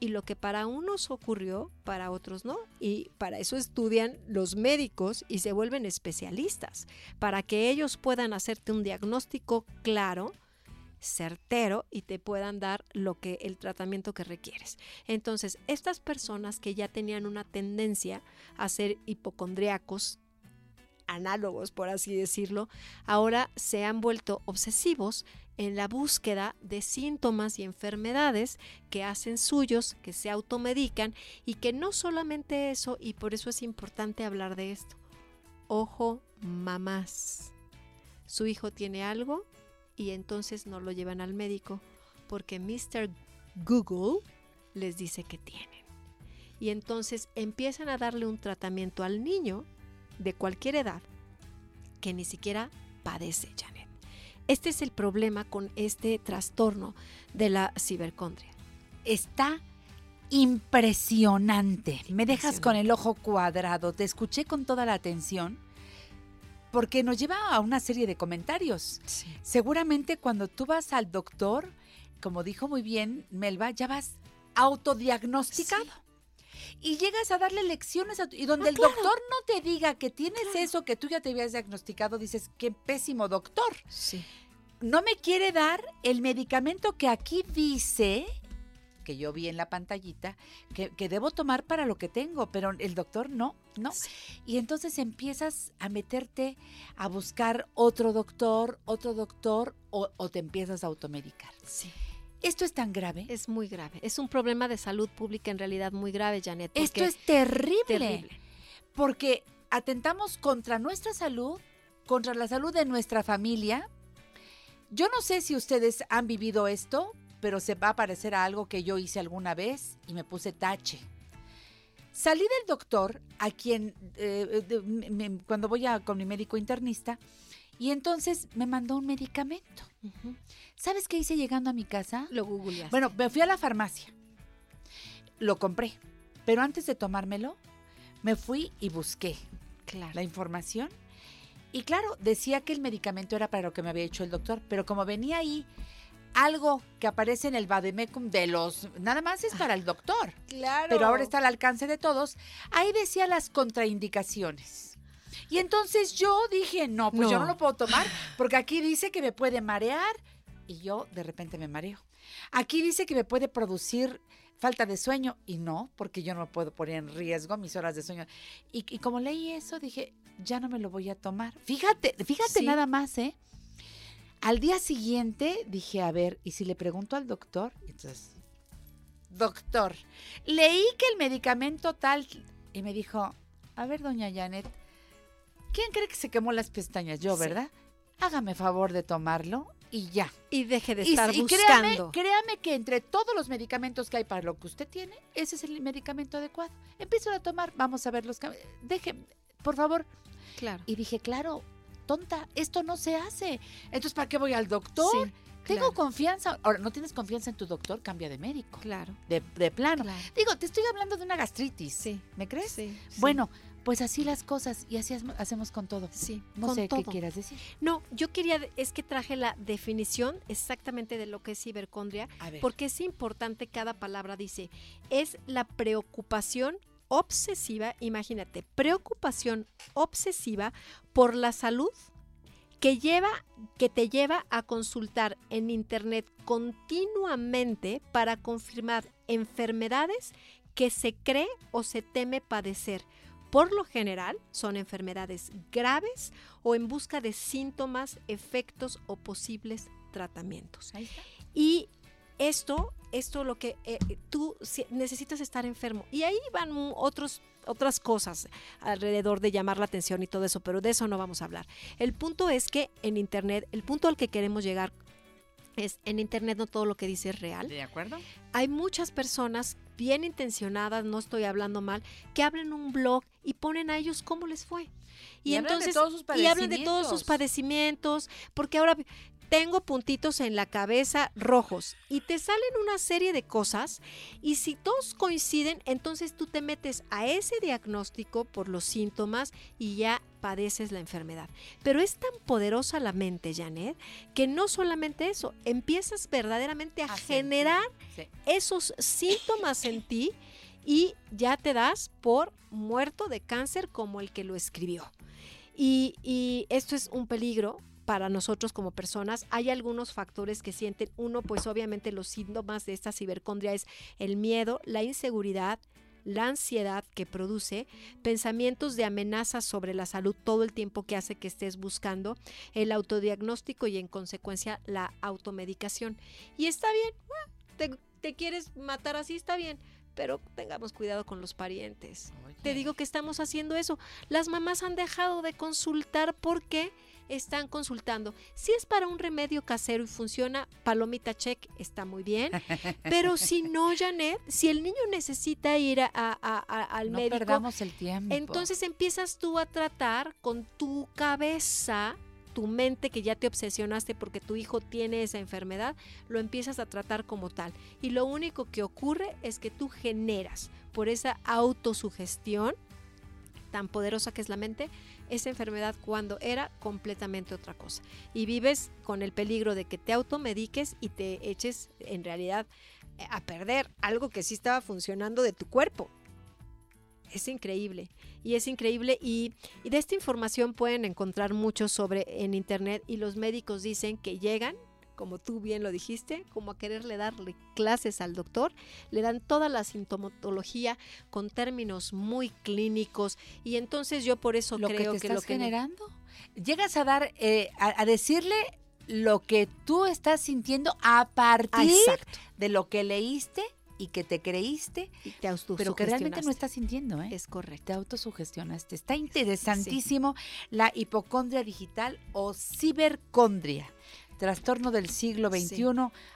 Speaker 10: Y lo que para unos ocurrió, para otros no. Y para eso estudian los médicos y se vuelven especialistas, para que ellos puedan hacerte un diagnóstico claro, certero y te puedan dar lo que el tratamiento que requieres. Entonces, estas personas que ya tenían una tendencia a ser hipocondriacos, análogos, por así decirlo, ahora se han vuelto obsesivos en la búsqueda de síntomas y enfermedades que hacen suyos, que se automedican y que no solamente eso, y por eso es importante hablar de esto. Ojo, mamás. Su hijo tiene algo y entonces no lo llevan al médico porque Mr. Google les dice que tienen. Y entonces empiezan a darle un tratamiento al niño de cualquier edad que ni siquiera padece, Janet. Este es el problema con este trastorno de la cibercondria.
Speaker 3: Está impresionante. Me dejas
Speaker 10: Impresionante.
Speaker 3: con el ojo cuadrado. Te escuché con toda la atención porque nos lleva a una serie de comentarios. Seguramente cuando tú vas al doctor, como dijo muy bien Melba, ya vas autodiagnosticado. Y llegas a darle lecciones a tu- y donde
Speaker 10: Ah,
Speaker 3: el
Speaker 10: claro.
Speaker 3: doctor no te diga que tienes eso que tú ya te habías diagnosticado, dices, qué pésimo doctor.
Speaker 10: Sí.
Speaker 3: No me quiere dar el medicamento que aquí dice, que yo vi en la pantallita, que, que debo tomar para lo que tengo, pero el doctor no, no. Y entonces empiezas a meterte a buscar otro doctor, otro doctor, o, o te empiezas a automedicar.
Speaker 10: Sí.
Speaker 3: Esto es tan grave.
Speaker 10: Es muy grave. Es un problema de salud pública en realidad muy grave, Janet.
Speaker 3: Esto es terrible,
Speaker 10: terrible.
Speaker 3: porque atentamos contra nuestra salud, contra la salud de nuestra familia. Yo no sé si ustedes han vivido esto, pero se va a parecer a algo que yo hice alguna vez y me puse tache. Salí del doctor, a quien, eh, de- me- me- cuando voy a, con mi médico internista, y entonces me mandó un medicamento. ¿Sabes qué hice llegando a mi casa?
Speaker 10: Lo googleaste.
Speaker 3: Bueno, me fui a la farmacia. Lo compré. Pero antes de tomármelo, me fui y busqué
Speaker 10: claro.
Speaker 3: la información. Y claro, decía que el medicamento era para lo que me había hecho el doctor, pero como venía ahí algo que aparece en el Bademecum de los... Nada más es para el doctor,
Speaker 10: Claro.
Speaker 3: pero ahora está al alcance de todos. Ahí decía las contraindicaciones. Y entonces yo dije, no, pues yo
Speaker 10: No.
Speaker 3: no lo puedo tomar, porque aquí dice que me puede marear y yo de repente me mareo. Aquí dice que me puede producir falta de sueño y no, porque yo no puedo poner en riesgo mis horas de sueño. Y, y como leí eso, dije, ya no me lo voy a tomar. Fíjate, fíjate
Speaker 10: Sí.
Speaker 3: nada más, ¿eh? Al día siguiente dije, a ver, ¿y si le pregunto al doctor? Entonces, doctor, leí que el medicamento tal... Y me dijo, a ver, doña Janet, ¿quién cree que se quemó las pestañas? Yo,
Speaker 10: Sí.
Speaker 3: ¿verdad? Hágame favor de tomarlo y ya.
Speaker 10: Y deje de
Speaker 3: Y-
Speaker 10: estar
Speaker 3: y, créame,
Speaker 10: buscando.
Speaker 3: créame que entre todos los medicamentos que hay para lo que usted tiene, ese es el medicamento adecuado. Empiezo a tomar, vamos a ver los cambios. Deje, por favor.
Speaker 10: Claro.
Speaker 3: Y dije, claro, tonta, esto no se hace. Entonces, ¿para qué voy al doctor?
Speaker 10: Sí,
Speaker 3: Tengo
Speaker 10: claro.
Speaker 3: confianza. Ahora, ¿no tienes confianza en tu doctor? Cambia de médico.
Speaker 10: Claro.
Speaker 3: De, de plano.
Speaker 10: Claro.
Speaker 3: Digo, te estoy hablando de una gastritis.
Speaker 10: Sí.
Speaker 3: ¿Me crees?
Speaker 10: Sí.
Speaker 3: Bueno, pues así las cosas y así hacemos- hacemos con todo.
Speaker 10: Sí,
Speaker 3: No
Speaker 10: con
Speaker 3: sé
Speaker 10: todo.
Speaker 3: qué quieras decir.
Speaker 10: No, yo quería, es que traje la definición exactamente de lo que es cibercondria,
Speaker 3: A ver.
Speaker 10: porque es importante cada palabra, dice, es la preocupación obsesiva, imagínate, preocupación obsesiva por la salud que lleva que te lleva a consultar en internet continuamente para confirmar enfermedades que se cree o se teme padecer. Por lo general son enfermedades graves o en busca de síntomas, efectos o posibles tratamientos.
Speaker 3: Ahí está.
Speaker 10: Y esto, esto lo que eh, tú si- necesitas estar enfermo. Y ahí van otros, otras cosas alrededor de llamar la atención y todo eso, pero de eso no vamos a hablar. El punto es que en Internet, el punto al que queremos llegar es, en Internet no todo lo que dice es real.
Speaker 3: ¿De acuerdo?
Speaker 10: Hay muchas personas bien intencionadas, no estoy hablando mal, que abren un blog y ponen a ellos cómo les fue.
Speaker 3: Y hablan de todos sus
Speaker 10: y hablan de todos sus
Speaker 3: padecimientos,
Speaker 10: porque ahora tengo puntitos en la cabeza rojos y te salen una serie de cosas y si todos coinciden, entonces tú te metes a ese diagnóstico por los síntomas y ya padeces la enfermedad. Pero es tan poderosa la mente, Janet, que no solamente eso, empiezas verdaderamente a, generar
Speaker 3: Sí.
Speaker 10: esos síntomas en ti y ya te das por muerto de cáncer como el que lo escribió. Y, y esto es un peligro para nosotros como personas. Hay algunos factores que sienten. Uno, pues obviamente los síntomas de esta cibercondria es el miedo, la inseguridad, la ansiedad que produce, pensamientos de amenazas sobre la salud todo el tiempo que hace que estés buscando, el autodiagnóstico y en consecuencia la automedicación. Y está bien, te, te quieres matar así, está bien, pero tengamos cuidado con los parientes. Te digo que estamos haciendo eso. Las mamás han dejado de consultar porque están consultando. Si es para un remedio casero y funciona, palomita check, está muy bien. *laughs* Pero si no, Janet, si el niño necesita ir a- a- a- al
Speaker 3: no
Speaker 10: médico,
Speaker 3: perdamos el tiempo.
Speaker 10: entonces empiezas tú a tratar con tu cabeza, tu mente que ya te obsesionaste porque tu hijo tiene esa enfermedad, lo empiezas a tratar como tal. Y lo único que ocurre es que tú generas por esa autosugestión tan poderosa que es la mente, esa enfermedad cuando era completamente otra cosa. Y vives con el peligro de que te automediques y te eches en realidad a perder algo que sí estaba funcionando de tu cuerpo. Es increíble. Y es increíble. Y, y de esta información pueden encontrar mucho sobre en internet. Y los médicos dicen que llegan, como tú bien lo dijiste, como a quererle darle clases al doctor. Le dan toda la sintomatología con términos muy clínicos. Y entonces yo por eso
Speaker 3: lo
Speaker 10: creo
Speaker 3: que te
Speaker 10: que
Speaker 3: estás
Speaker 10: lo que
Speaker 3: generando. Llegas a dar, eh, a, a decirle lo que tú estás sintiendo a partir
Speaker 10: Exacto.
Speaker 3: de lo que leíste y que te creíste,
Speaker 10: Y te
Speaker 3: pero que realmente no estás sintiendo, ¿eh?
Speaker 10: Es correcto.
Speaker 3: Te autosugestionaste. Está interesantísimo la hipocondria digital o cibercondria. Trastorno del siglo
Speaker 10: Sí.
Speaker 3: XXI.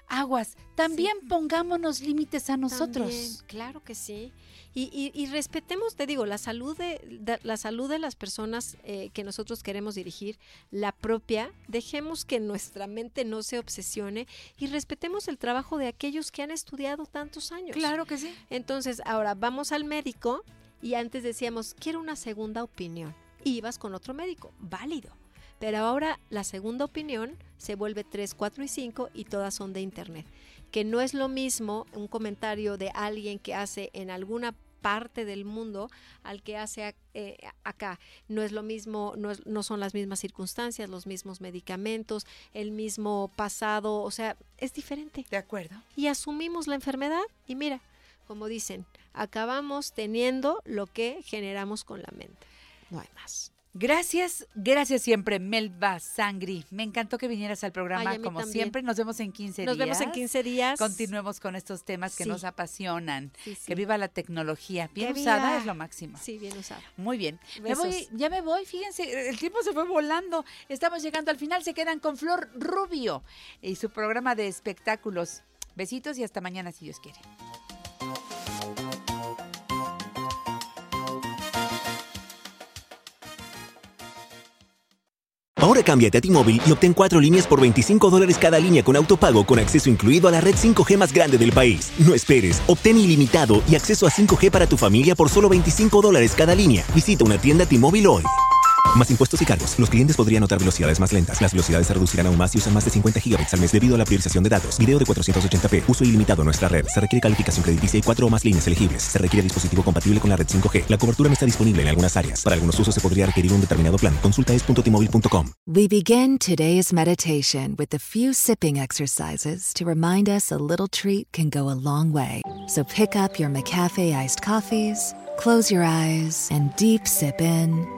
Speaker 3: Aguas, también pongámonos límites a nosotros.
Speaker 10: También, claro que sí. Y, y- y respetemos, te digo, la salud de, de- la salud de las personas eh, que nosotros queremos dirigir, la propia, dejemos que nuestra mente no se obsesione y respetemos el trabajo de aquellos que han estudiado tantos años.
Speaker 3: Claro que sí.
Speaker 10: Entonces, ahora vamos al médico y antes decíamos, quiero una segunda opinión. Y ibas con otro médico, válido. Pero ahora la segunda opinión se vuelve 3, 4 y 5 y todas son de internet. Que no es lo mismo un comentario de alguien que hace en alguna parte del mundo al que hace ac- eh, acá. No es lo mismo, no, es- no son las mismas circunstancias, los mismos medicamentos, el mismo pasado, o sea, es diferente
Speaker 3: De acuerdo.
Speaker 10: y asumimos la enfermedad y mira, como dicen, acabamos teniendo lo que generamos con la mente. No hay más.
Speaker 3: Gracias, gracias siempre, Melba Sangri. Me encantó que vinieras al programa,
Speaker 10: Ay,
Speaker 3: como
Speaker 10: también.
Speaker 3: siempre. Nos vemos en 15
Speaker 10: Nos
Speaker 3: días.
Speaker 10: vemos en 15 días.
Speaker 3: Continuemos con estos temas que
Speaker 10: Sí.
Speaker 3: nos apasionan.
Speaker 10: Sí, sí.
Speaker 3: Que viva la tecnología. Bien
Speaker 10: Que
Speaker 3: usada
Speaker 10: viva.
Speaker 3: es lo máximo.
Speaker 10: Sí, bien usado.
Speaker 3: Muy bien. Me
Speaker 10: Besos.
Speaker 3: voy, ya me voy, fíjense, el tiempo se fue volando. Estamos llegando al final, se quedan con Flor Rubio y su programa de espectáculos. Besitos y hasta mañana si Dios quiere.
Speaker 11: Ahora cámbiate a T-Mobile y obtén cuatro líneas por 25 dólares cada línea con autopago con acceso incluido a la red 5G más grande del país. No esperes, obtén ilimitado y acceso a 5G para tu familia por solo 25 dólares cada línea. Visita una tienda T-Mobile hoy. Más impuestos y cargos. Los clientes podrían notar velocidades más lentas. Las velocidades se reducirán aún más si usan más de 50 GB al mes debido a la priorización de datos. Video de 480p. Uso ilimitado en nuestra red. Se requiere calificación crediticia y cuatro o más líneas elegibles. Se requiere dispositivo compatible con la red 5G. La cobertura no está disponible en algunas áreas. Para algunos usos se podría requerir un determinado plan. Consulta es.tmobile.com.
Speaker 12: We begin today's meditation with a few sipping exercises to remind us a little treat can go a long way. So pick up your McCafe iced coffees, close your eyes, and deep sip in.